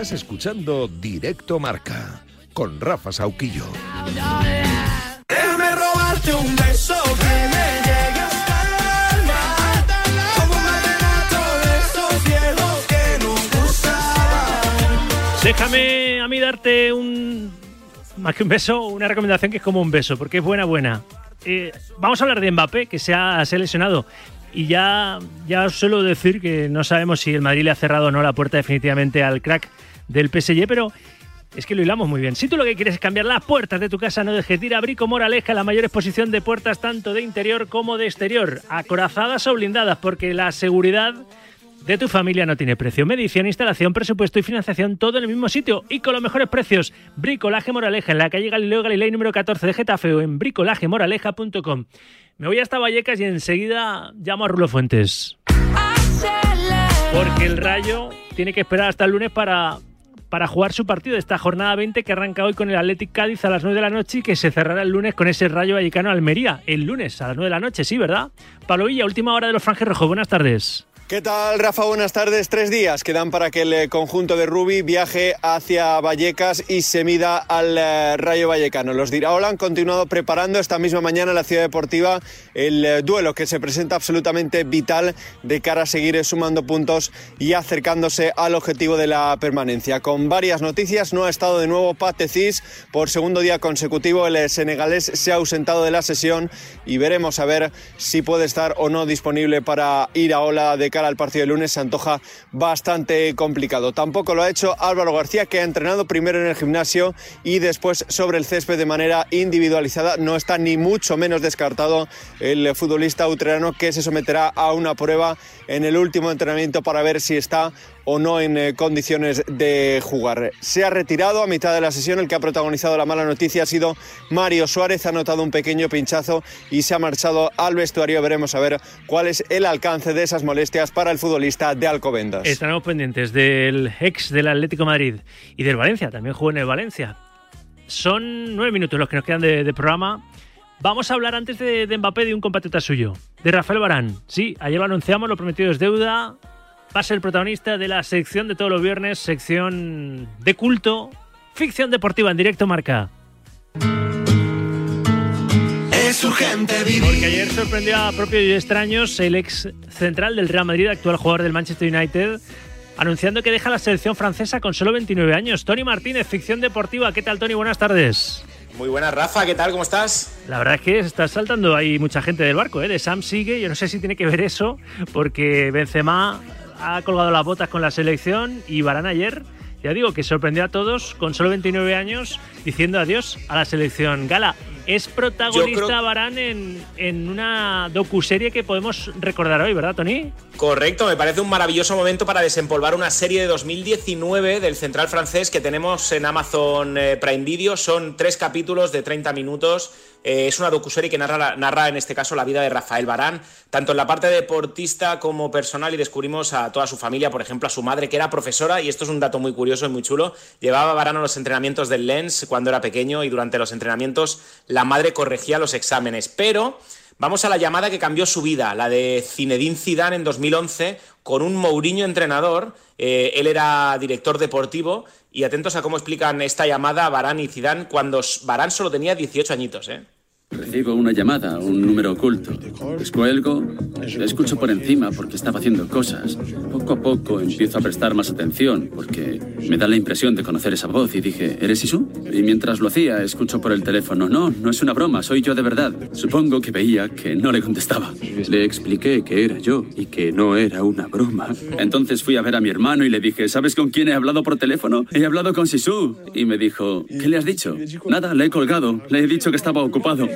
Estás escuchando Directo Marca con Rafa Sauquillo. Déjame robarte un beso que me llegue hasta el alma. Como un vallenato de esos viejos que nos gustaban. Déjame a mí darte un. Más que un beso, una recomendación que es como un beso, porque es buena, buena. Eh, vamos a hablar de Mbappé, que se ha seleccionado. Y ya, ya os suelo decir que no sabemos si el Madrid le ha cerrado o no la puerta definitivamente al crack del PSG, pero es que lo hilamos muy bien. Si tú lo que quieres es cambiar las puertas de tu casa, no dejes de ir a Brico Moraleja, la mayor exposición de puertas tanto de interior como de exterior, acorazadas o blindadas, porque la seguridad de tu familia no tiene precio. Medición, instalación, presupuesto y financiación, todo en el mismo sitio y con los mejores precios. Bricolaje Moraleja, en la calle Galileo Galilei número 14 de Getafe o en bricolajemoraleja.com. Me voy hasta Vallecas y enseguida llamo a Rulo Fuentes. Porque el Rayo tiene que esperar hasta el lunes para, para jugar su partido de esta jornada 20 que arranca hoy con el Athletic Cádiz a las 9 de la noche y que se cerrará el lunes con ese Rayo Vallecano Almería. El lunes a las 9 de la noche, sí, ¿verdad? Pablo Villa, última hora de los Franjes Rojos. Buenas tardes. ¿Qué tal, Rafa? Buenas tardes. Tres días quedan para que el eh, conjunto de Rubi viaje hacia Vallecas y se mida al eh, Rayo Vallecano. Los Diraola han continuado preparando esta misma mañana en la Ciudad Deportiva el eh, duelo que se presenta absolutamente vital de cara a seguir sumando puntos y acercándose al objetivo de la permanencia. Con varias noticias, no ha estado de nuevo Pate Cis. Por segundo día consecutivo, el senegalés se ha ausentado de la sesión y veremos a ver si puede estar o no disponible para ir a Ola de cara al partido de lunes se antoja bastante complicado. Tampoco lo ha hecho Álvaro García, que ha entrenado primero en el gimnasio y después sobre el césped de manera individualizada. No está ni mucho menos descartado el futbolista utrerano que se someterá a una prueba en el último entrenamiento para ver si está o no en eh, condiciones de jugar. Se ha retirado a mitad de la sesión. El que ha protagonizado la mala noticia ha sido Mario Suárez. Ha notado un pequeño pinchazo y se ha marchado al vestuario. Veremos a ver cuál es el alcance de esas molestias para el futbolista de Alcobendas. Estaremos pendientes del ex del Atlético Madrid y del Valencia. También jugó en el Valencia. Son nueve minutos los que nos quedan de, de programa. Vamos a hablar antes de, de Mbappé de un compatriota suyo, de Rafael Barán. Sí, ayer lo anunciamos, lo prometido es deuda. Va a ser el protagonista de la sección de todos los viernes, sección de culto, ficción deportiva en directo marca. Es urgente vivir. Porque ayer sorprendió a propios y extraños el ex central del Real Madrid, actual jugador del Manchester United, anunciando que deja la selección francesa con solo 29 años. Tony Martínez, ficción deportiva. ¿Qué tal, Tony? Buenas tardes. Muy buenas, Rafa, ¿qué tal? ¿Cómo estás? La verdad es que está saltando ahí mucha gente del barco, ¿eh? De Sam sigue, yo no sé si tiene que ver eso, porque Benzema ha colgado las botas con la selección y Varane ayer, ya digo, que sorprendió a todos con solo 29 años diciendo adiós a la selección gala. Es protagonista creo- Varane en, en una docuserie que podemos recordar hoy, ¿verdad, Tony? Correcto, me parece un maravilloso momento para desempolvar una serie de 2019 del central francés que tenemos en Amazon eh, Prime Video. Son tres capítulos de 30 minutos. Eh, es una docuserie que narra, narra, en este caso, la vida de Rafael Barán, tanto en la parte deportista como personal, y descubrimos a toda su familia, por ejemplo, a su madre, que era profesora, y esto es un dato muy curioso y muy chulo. Llevaba Barán a los entrenamientos del Lens cuando era pequeño, y durante los entrenamientos la madre corregía los exámenes. Pero Vamos a la llamada que cambió su vida, la de Zinedine Zidane en 2011, con un Mourinho entrenador. Eh, él era director deportivo y atentos a cómo explican esta llamada Barán y Zidane cuando Barán solo tenía 18 añitos. ¿eh? Recibo una llamada, un número oculto. Descuelgo, escucho por encima porque estaba haciendo cosas. Poco a poco empiezo a prestar más atención porque me da la impresión de conocer esa voz y dije, ¿eres Isu? Y mientras lo hacía, escucho por el teléfono, no, no es una broma, soy yo de verdad. Supongo que veía que no le contestaba. Le expliqué que era yo y que no era una broma. Entonces fui a ver a mi hermano y le dije, ¿sabes con quién he hablado por teléfono? He hablado con Sisu. Y me dijo, ¿qué le has dicho? Nada, le he colgado. Le he dicho que estaba ocupado.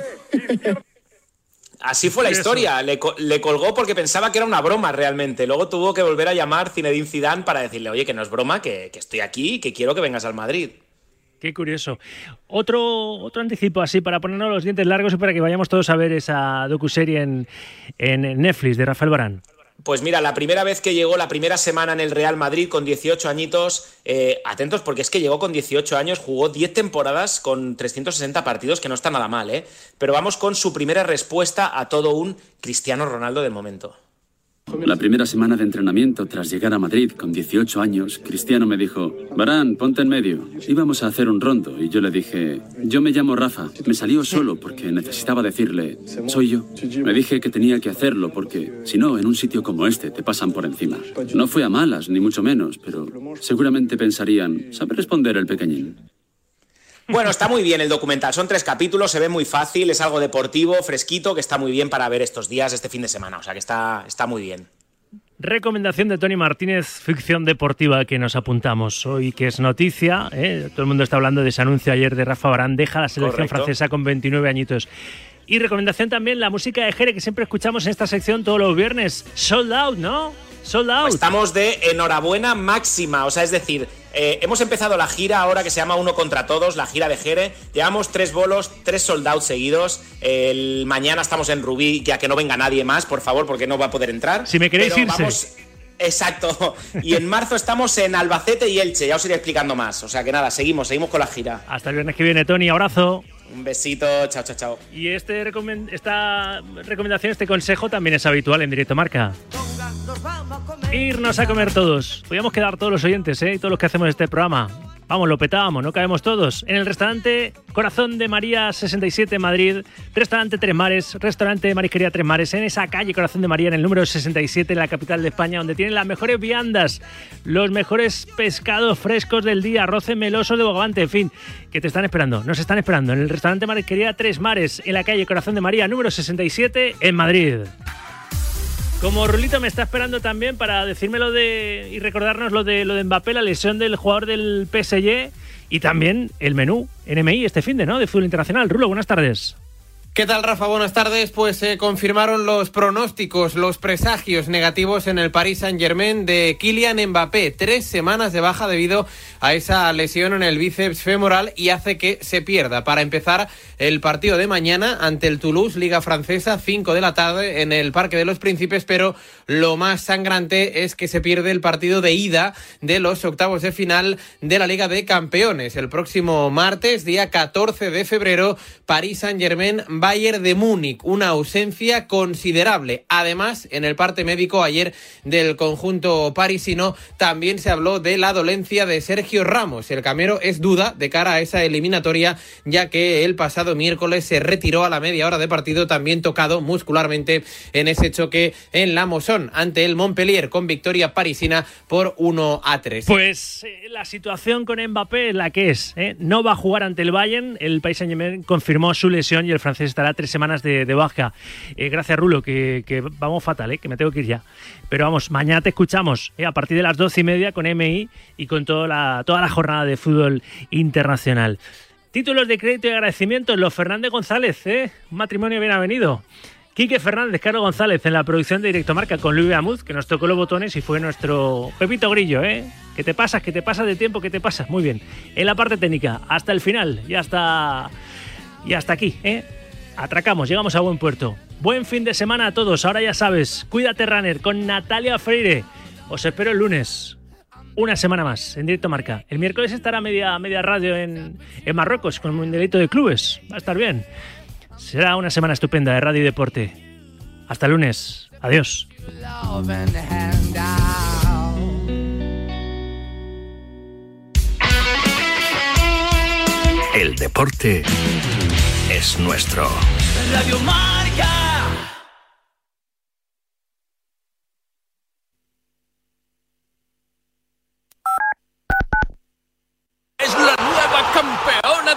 Así fue la historia. Le, co- le colgó porque pensaba que era una broma realmente. Luego tuvo que volver a llamar Zinedine Zidane para decirle, oye, que no es broma, que, que estoy aquí y que quiero que vengas al Madrid. Qué curioso. Otro, otro anticipo así para ponernos los dientes largos y para que vayamos todos a ver esa docuserie en, en Netflix de Rafael Barán. Pues mira, la primera vez que llegó, la primera semana en el Real Madrid con 18 añitos, eh, atentos porque es que llegó con 18 años, jugó 10 temporadas con 360 partidos, que no está nada mal, ¿eh? Pero vamos con su primera respuesta a todo un Cristiano Ronaldo del momento. La primera semana de entrenamiento tras llegar a Madrid con 18 años, Cristiano me dijo, Barán, ponte en medio. Íbamos a hacer un rondo y yo le dije, yo me llamo Rafa. Me salió solo porque necesitaba decirle, soy yo. Me dije que tenía que hacerlo porque, si no, en un sitio como este te pasan por encima. No fue a malas, ni mucho menos, pero seguramente pensarían, sabe responder el pequeñín. Bueno, está muy bien el documental. Son tres capítulos, se ve muy fácil, es algo deportivo, fresquito, que está muy bien para ver estos días, este fin de semana. O sea que está, está muy bien. Recomendación de Tony Martínez, ficción deportiva que nos apuntamos hoy, que es noticia. ¿eh? Todo el mundo está hablando de ese anuncio ayer de Rafa Barán, deja la selección Correcto. francesa con 29 añitos. Y recomendación también la música de Jere que siempre escuchamos en esta sección todos los viernes. Sold out, ¿no? Sold out. Estamos de enhorabuena máxima, o sea, es decir, eh, hemos empezado la gira ahora que se llama Uno contra Todos, la gira de Jere. Llevamos tres bolos, tres sold out seguidos. El mañana estamos en Rubí, ya que no venga nadie más, por favor, porque no va a poder entrar. Si me queréis Pero irse. vamos- Exacto. Y en marzo estamos en Albacete y Elche, ya os iré explicando más. O sea que nada, seguimos, seguimos con la gira. Hasta el viernes que viene, Tony. Abrazo. Un besito, chao, chao, chao. Y este recomen- esta recomendación, este consejo también es habitual en Directo Marca. Irnos a comer todos. Podríamos quedar todos los oyentes, ¿eh? Todos los que hacemos este programa. Vamos, lo petábamos, no caemos todos. En el restaurante Corazón de María 67 Madrid, restaurante Tres Mares, restaurante Marisquería Tres Mares, en esa calle Corazón de María, en el número 67, en la capital de España, donde tienen las mejores viandas, los mejores pescados frescos del día, arroz meloso de bogavante, en fin, que te están esperando, nos están esperando en el restaurante Marisquería Tres Mares, en la calle Corazón de María, número 67, en Madrid. Como Rulito me está esperando también para decirme lo de y recordarnos lo de lo de Mbappé, la lesión del jugador del PSG y también el menú NMI este fin de, ¿no? De fútbol internacional. Rulo, buenas tardes. ¿Qué tal, Rafa? Buenas tardes. Pues se confirmaron los pronósticos, los presagios negativos en el Paris Saint-Germain de Kylian Mbappé. Tres semanas de baja debido a esa lesión en el bíceps femoral y hace que se pierda. Para empezar, el partido de mañana ante el Toulouse, Liga Francesa, 5 de la tarde en el Parque de los Príncipes, pero lo más sangrante es que se pierde el partido de ida de los octavos de final de la Liga de Campeones. El próximo martes, día 14 de febrero, París Saint-Germain, Bayern de Múnich. Una ausencia considerable. Además, en el parte médico ayer del conjunto parisino también se habló de la dolencia de Sergio Ramos. El camero es duda de cara a esa eliminatoria, ya que el pasado miércoles se retiró a la media hora de partido, también tocado muscularmente en ese choque en la Mosón ante el Montpellier con victoria parisina por 1 a 3. Pues eh, la situación con Mbappé es la que es. ¿eh? No va a jugar ante el Bayern. El Saint-Germain confirmó su lesión y el francés estará tres semanas de, baja. Eh, gracias, Rulo, que, que vamos fatal, ¿eh? que me tengo que ir ya. Pero vamos, mañana te escuchamos ¿eh? a partir de las doce y media con MI y con toda la, toda la jornada de fútbol internacional. Títulos de crédito y agradecimiento, los Fernández González, ¿eh? un matrimonio bien avenido. Quique Fernández, Carlos González en la producción de Directo Marca con Luis Amuz, que nos tocó los botones y fue nuestro Pepito Grillo, ¿eh? ¿Qué te pasas? ¿Qué te pasas de tiempo? ¿Qué te pasas? Muy bien. En la parte técnica, hasta el final, y hasta, y hasta aquí, ¿eh? Atracamos, llegamos a buen puerto. Buen fin de semana a todos. Ahora ya sabes, cuídate, Runner, con Natalia Freire. Os espero el lunes. Una semana más en directo marca. El miércoles estará media, radio en, en Marruecos con un delito de clubes. Va a estar bien. Será una semana estupenda de radio y deporte. Hasta el lunes. Adiós. El deporte es nuestro. Radio Marca. Es la nueva campeona